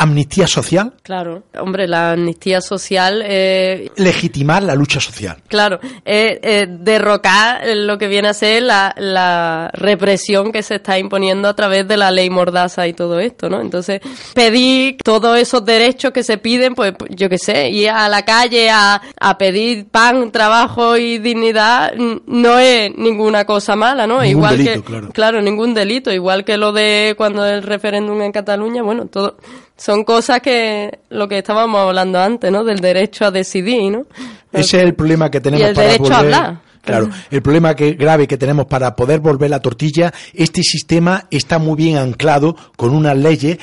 amnistía social. Claro, hombre, la amnistía social. Eh, Legitimar la lucha social. Claro, eh, eh, derrocar lo que viene a ser la, la, represión que se está imponiendo a través de la ley Mordaza y todo esto, ¿no? Entonces, pedir todos esos derechos que se piden, pues yo qué sé, ir a la calle a, a pedir pan, trabajo y dignidad no es ninguna cosa mala, ¿no? Ningún igual delito, que, claro. claro, ningún delito, igual que lo de cuando el referéndum en Cataluña, bueno, todo son cosas que lo que estábamos hablando antes, ¿no? Del derecho a decidir, ¿no? Ese es el problema que tenemos y el para derecho a volver- hablar. Claro, el problema que, grave que tenemos para poder volver la tortilla, este sistema está muy bien anclado con unas leyes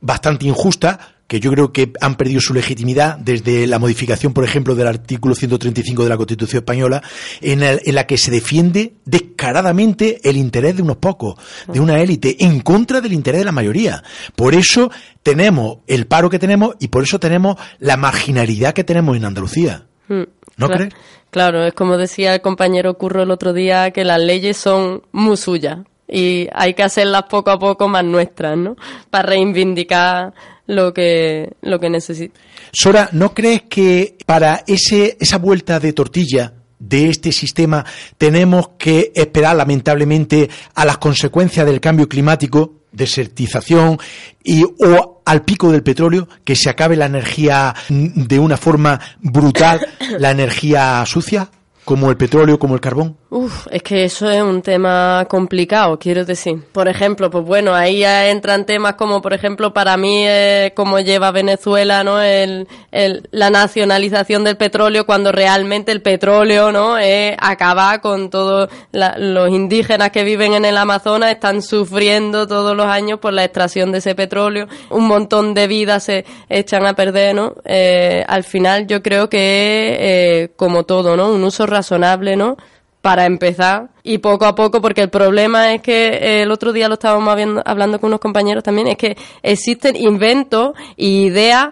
bastante injustas que yo creo que han perdido su legitimidad desde la modificación, por ejemplo, del artículo 135 de la Constitución española, en, el- en la que se defiende descaradamente el interés de unos pocos, de una élite, en contra del interés de la mayoría. Por eso tenemos el paro que tenemos y por eso tenemos la marginalidad que tenemos en Andalucía. Mm, ¿No claro, crees? Claro, es como decía el compañero Curro el otro día, que las leyes son muy suyas y hay que hacerlas poco a poco más nuestras, ¿no? Para reivindicar lo que, lo que necesita. Sora, ¿no crees que para ese, esa vuelta de tortilla de este sistema tenemos que esperar lamentablemente a las consecuencias del cambio climático, desertización y o al pico del petróleo, que se acabe la energía de una forma brutal, la energía sucia, como el petróleo, como el carbón? Uf, es que eso es un tema complicado, quiero decir. Por ejemplo, pues bueno, ahí ya entran temas como, por ejemplo, para mí, eh, como lleva Venezuela, ¿no? El, el- la nacionalización del petróleo, cuando realmente el petróleo, ¿no? Es acabar con todos los indígenas que viven en el Amazonas, están sufriendo todos los años por la extracción de ese petróleo. Un montón de vidas se echan a perder, ¿no? Eh, al final yo creo que, eh, como todo, ¿no? Un uso razonable, ¿no? Para empezar y poco a poco porque el problema es que eh, el otro día lo estábamos hablando con unos compañeros también es que existen inventos y ideas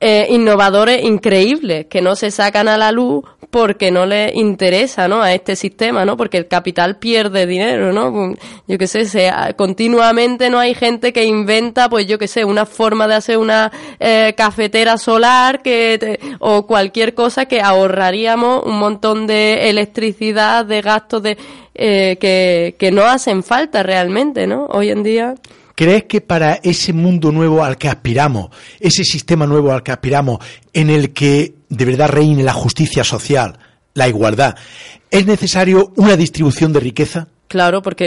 eh, innovadores increíbles que no se sacan a la luz porque no les interesa ¿no? a este sistema, ¿no? porque el capital pierde dinero, ¿no? Yo qué sé, se, continuamente no hay gente que inventa, pues yo qué sé, una forma de hacer una eh, cafetera solar que te- o cualquier cosa que ahorraríamos un montón de electricidad, de gastos de eh, que, que no hacen falta realmente, ¿no? Hoy en día. ¿Crees que para ese mundo nuevo al que aspiramos, ese sistema nuevo al que aspiramos, en el que de verdad reine la justicia social, la igualdad, es necesario una distribución de riqueza? Claro, porque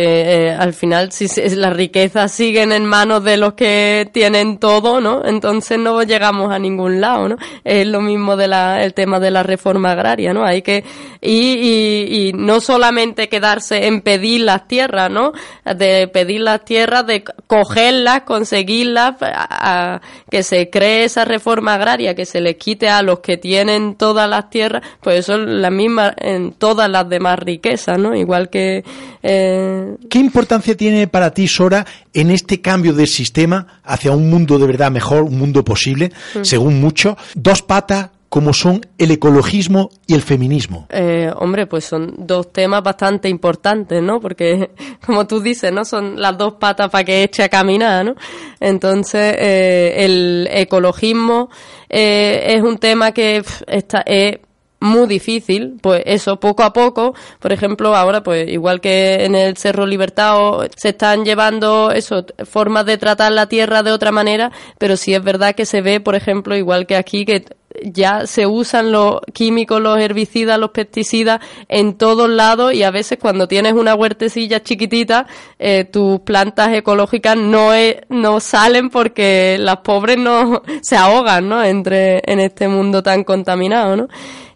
eh, al final si se- las riquezas siguen en manos de los que tienen todo, ¿no? Entonces no llegamos a ningún lado, ¿no? Es lo mismo de la, el tema de la reforma agraria, ¿no? Hay que y, y, y no solamente quedarse en pedir las tierras, ¿no? De pedir las tierras, de cogerlas, conseguirlas, a- a- que se cree esa reforma agraria, que se les quite a los que tienen todas las tierras, pues eso es la misma en todas las demás riquezas, ¿no? Igual que eh, Eh, ¿Qué importancia tiene para ti, Sora, en este cambio del sistema hacia un mundo de verdad mejor, un mundo posible, Mm. según mucho? Dos patas como son el ecologismo y el feminismo. Eh, hombre, pues son dos temas bastante importantes, ¿no? Porque, como tú dices, ¿no? Son las dos patas para que eche a caminar, ¿no? Entonces, eh, el ecologismo eh, es un tema que está, es muy difícil, pues eso, poco a poco, por ejemplo, ahora, pues igual que en el Cerro Libertado se están llevando eso, formas de tratar la tierra de otra manera, pero sí es verdad que se ve, por ejemplo, igual que aquí, que ya se usan los químicos, los herbicidas, los pesticidas en todos lados y a veces cuando tienes una huertecilla chiquitita, eh, tus plantas ecológicas no, es- no salen porque las pobres no se ahogan, ¿no? Entre, en este mundo tan contaminado, ¿no?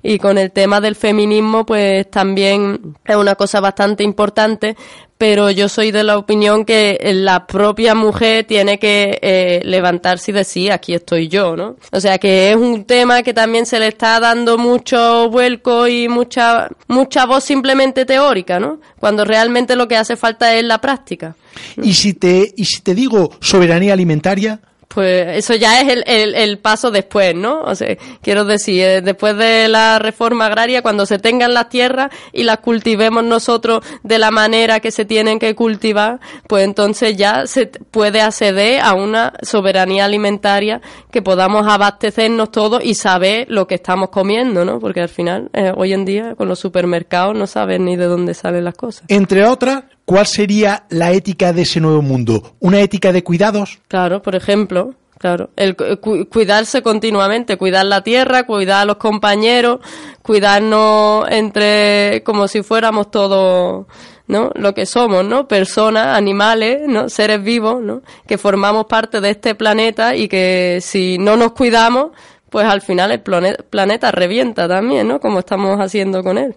Y con el tema del feminismo, pues también es una cosa bastante importante, pero yo soy de la opinión que la propia mujer tiene que eh, levantarse y decir, aquí estoy yo, ¿no? O sea que es un tema que también se le está dando mucho vuelco y mucha, mucha voz simplemente teórica, ¿no? Cuando realmente lo que hace falta es la práctica. Y si te, y si te digo soberanía alimentaria, Pues eso ya es el, el, paso después, ¿no? O sea, quiero decir, eh, después de la reforma agraria, cuando se tengan las tierras y las cultivemos nosotros de la manera que se tienen que cultivar, pues entonces ya se puede acceder a una soberanía alimentaria que podamos abastecernos todos y saber lo que estamos comiendo, ¿no? Porque al final, eh, hoy en día, con los supermercados no sabes ni de dónde salen las cosas. entre otras, ¿cuál sería la ética de ese nuevo mundo? ¿Una ética de cuidados? Claro, por ejemplo, claro, el cu- cu- cuidarse continuamente, cuidar la tierra, cuidar a los compañeros, cuidarnos entre como si fuéramos todos, ¿no? Lo que somos, ¿no? Personas, animales, ¿no? Seres vivos, ¿no? Que formamos parte de este planeta y que si no nos cuidamos, pues al final el plane- planeta revienta también, ¿no? Como estamos haciendo con él.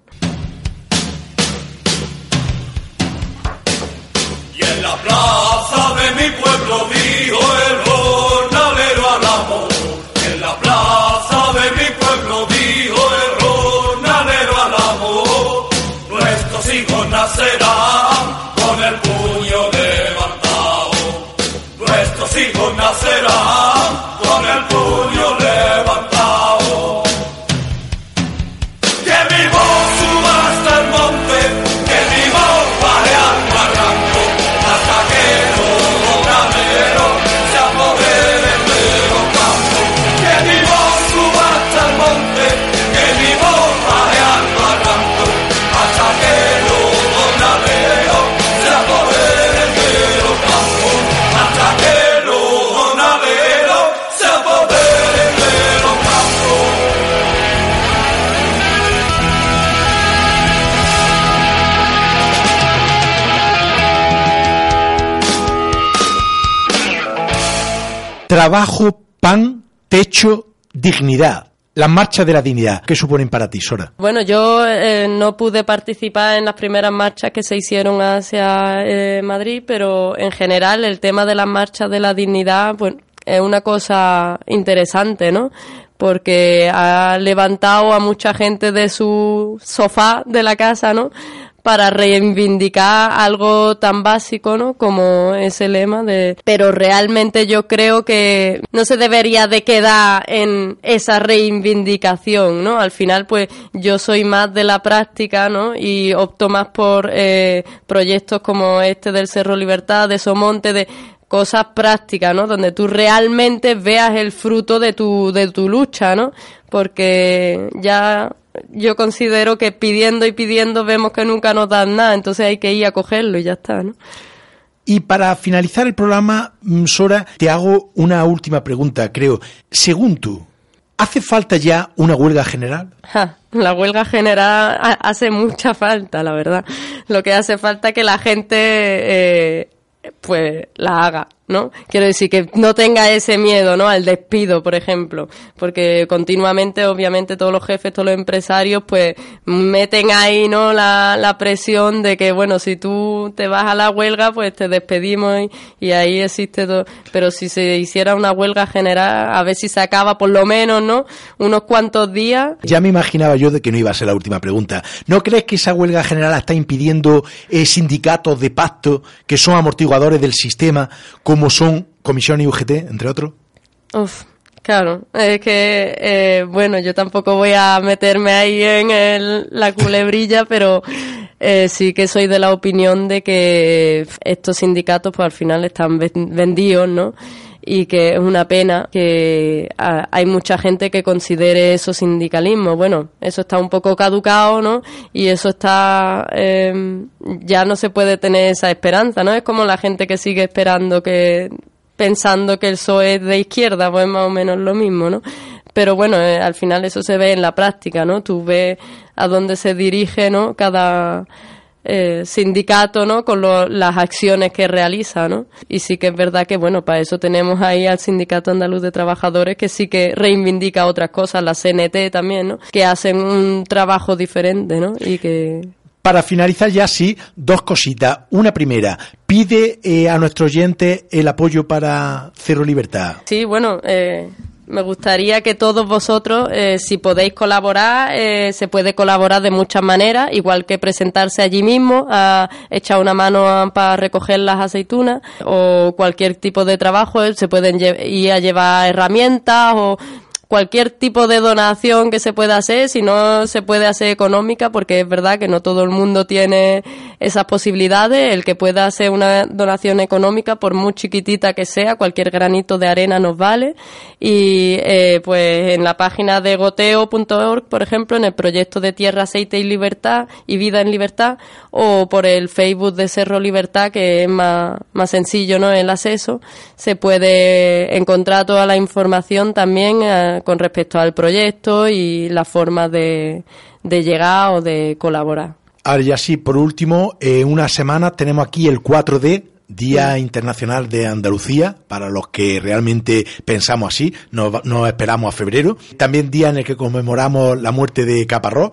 Mi pueblo dijo el jornalero al amor. En la plaza de mi pueblo dijo el jornalero al amor. Nuestros hijos nacerán con el puño levantado. Nuestros hijos nacerán con el puño levantado. Trabajo, pan, techo, dignidad. La marcha de la dignidad. ¿Qué suponen para ti, Sora? Bueno, yo eh, no pude participar en las primeras marchas que se hicieron hacia eh, Madrid, pero en general el tema de las marchas de la dignidad, pues es una cosa interesante, ¿no? Porque ha levantado a mucha gente de su sofá de la casa, ¿no? Para reivindicar algo tan básico, ¿no? Como ese lema de... Pero realmente yo creo que no se debería de quedar en esa reivindicación, ¿no? Al final, pues yo soy más de la práctica, ¿no? Y opto más por eh, proyectos como este del Cerro Libertad, de Somonte, de cosas prácticas, ¿no? Donde tú realmente veas el fruto de tu, de tu lucha, ¿no? Porque ya yo considero que pidiendo y pidiendo vemos que nunca nos dan nada, entonces hay que ir a cogerlo y ya está, ¿no? Y para finalizar el programa, mm, Sora, te hago una última pregunta, creo. Según tú, ¿hace falta ya una huelga general? Ja, la huelga general ha- hace mucha falta, la verdad. Lo que hace falta es que la gente, eh, pues, la haga, ¿no? Quiero decir que no tenga ese miedo, ¿no? Al despido, por ejemplo, porque continuamente, obviamente, todos los jefes, todos los empresarios, pues meten ahí, ¿no? La, la presión de que, bueno, si tú te vas a la huelga, pues te despedimos y, y ahí existe todo. Pero si se hiciera una huelga general, a ver si se acaba por lo menos, ¿no? Unos cuantos días. Ya me imaginaba yo de que no iba a ser la última pregunta. ¿No crees que esa huelga general está impidiendo eh, sindicatos de pacto que son amortiguadores del sistema, son Comisión y UGT, entre otros? Uf, claro, es que, eh, bueno, yo tampoco voy a meterme ahí en el- la culebrilla, pero eh, sí que soy de la opinión de que estos sindicatos, pues al final están ven- vendidos, ¿no? Y que es una pena que ah, hay mucha gente que considere eso sindicalismo. Bueno, eso está un poco caducado, ¿no? Y eso está, eh, ya no se puede tener esa esperanza, ¿no? Es como la gente que sigue esperando que pensando que el PSOE es de izquierda, pues más o menos lo mismo, ¿no? Pero bueno, eh, al final eso se ve en la práctica, ¿no? Tú ves a dónde se dirige, ¿no? Cada eh, sindicato, ¿no? Con lo- las acciones que realiza, ¿no? Y sí que es verdad que, bueno, para eso tenemos ahí al Sindicato Andaluz de Trabajadores que sí que reivindica otras cosas, la CNT también, ¿no? Que hacen un trabajo diferente, ¿no? Y que Para finalizar ya sí, dos cositas. Una primera, pide eh, a nuestro oyente el apoyo para Cero Libertad. Sí, bueno, eh, me gustaría que todos vosotros, eh, si podéis colaborar, eh, se puede colaborar de muchas maneras, igual que presentarse allí mismo, a echar una mano para recoger las aceitunas o cualquier tipo de trabajo, eh, se pueden ir a llevar herramientas o cualquier tipo de donación que se pueda hacer, si no se puede hacer económica, porque es verdad que no todo el mundo tiene esas posibilidades, el que pueda hacer una donación económica, por muy chiquitita que sea, cualquier granito de arena nos vale, y eh, pues en la página de goteo.org, por ejemplo, en el proyecto de Tierra, Aceite y Libertad y Vida en Libertad, o por el Facebook de Cerro Libertad, que es más, más sencillo, ¿no? El acceso, se puede encontrar toda la información también eh, con respecto al proyecto y la forma de, de llegar o de colaborar. Ahora ya sí, por último, en unas semanas tenemos aquí el 4D, Día Internacional de Andalucía, para los que realmente pensamos así, nos, nos esperamos a febrero. También día en el que conmemoramos la muerte de Caparrós.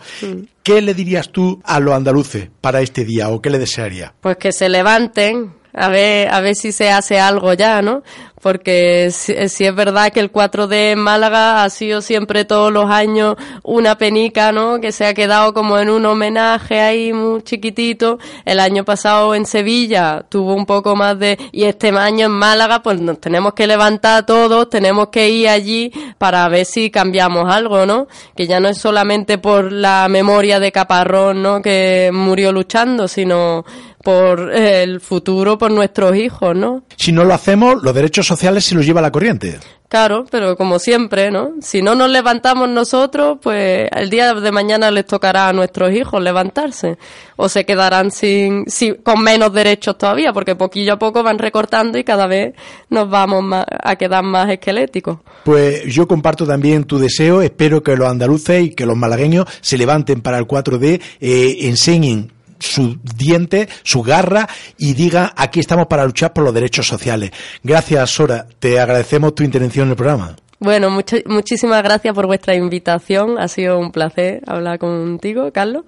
¿Qué le dirías tú a los andaluces para este día o qué le desearías? Pues que se levanten, a ver, a ver si se hace algo ya, ¿no? Porque si, es verdad que el 4D en Málaga ha sido siempre todos los años una penica, ¿no? Que se ha quedado como en un homenaje ahí muy chiquitito. El año pasado en Sevilla tuvo un poco más de, y este año en Málaga, pues nos tenemos que levantar todos, tenemos que ir allí para ver si cambiamos algo, ¿no? Que ya no es solamente por la memoria de Caparrón, ¿no? Que murió luchando, sino por el futuro, por nuestros hijos, ¿no? Si no lo hacemos, los derechos sociales se los lleva la corriente. Claro, pero como siempre, ¿no? Si no nos levantamos nosotros, pues el día de mañana les tocará a nuestros hijos levantarse. O se quedarán sin, sin- con menos derechos todavía, porque poquillo a poco van recortando y cada vez nos vamos más- a quedar más esqueléticos. Pues yo comparto también tu deseo, espero que los andaluces y que los malagueños se levanten para el 4D, eh, enseñen sus dientes, su garra y digan aquí estamos para luchar por los derechos sociales. Gracias, Sora, te agradecemos tu intervención en el programa. Bueno, muchísimas gracias por vuestra invitación. Ha sido un placer hablar contigo, Carlos.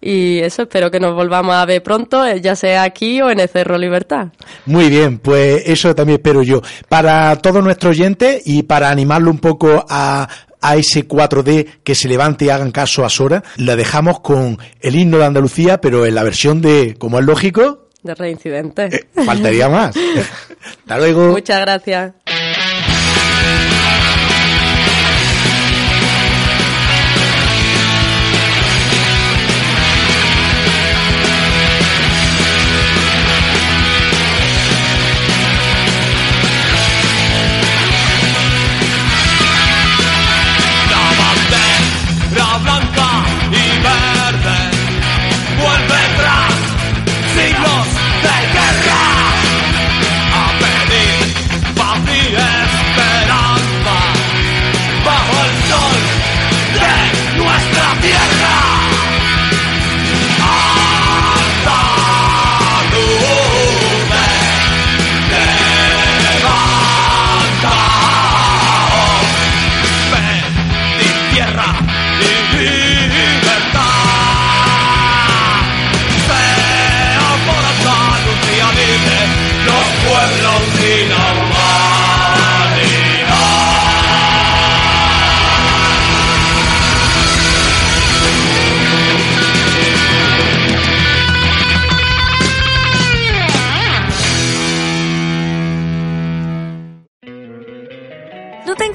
Y eso, espero que nos volvamos a ver pronto, eh, ya sea aquí o en el Cerro Libertad. Muy bien, pues eso también espero yo. Para todos nuestros oyentes y para animarlo un poco a, a ese 4D que se levante y hagan caso a Sora, la dejamos con el himno de Andalucía, pero en la versión de, como es lógico, De reincidente. Eh, faltaría más. Hasta luego. Muchas gracias.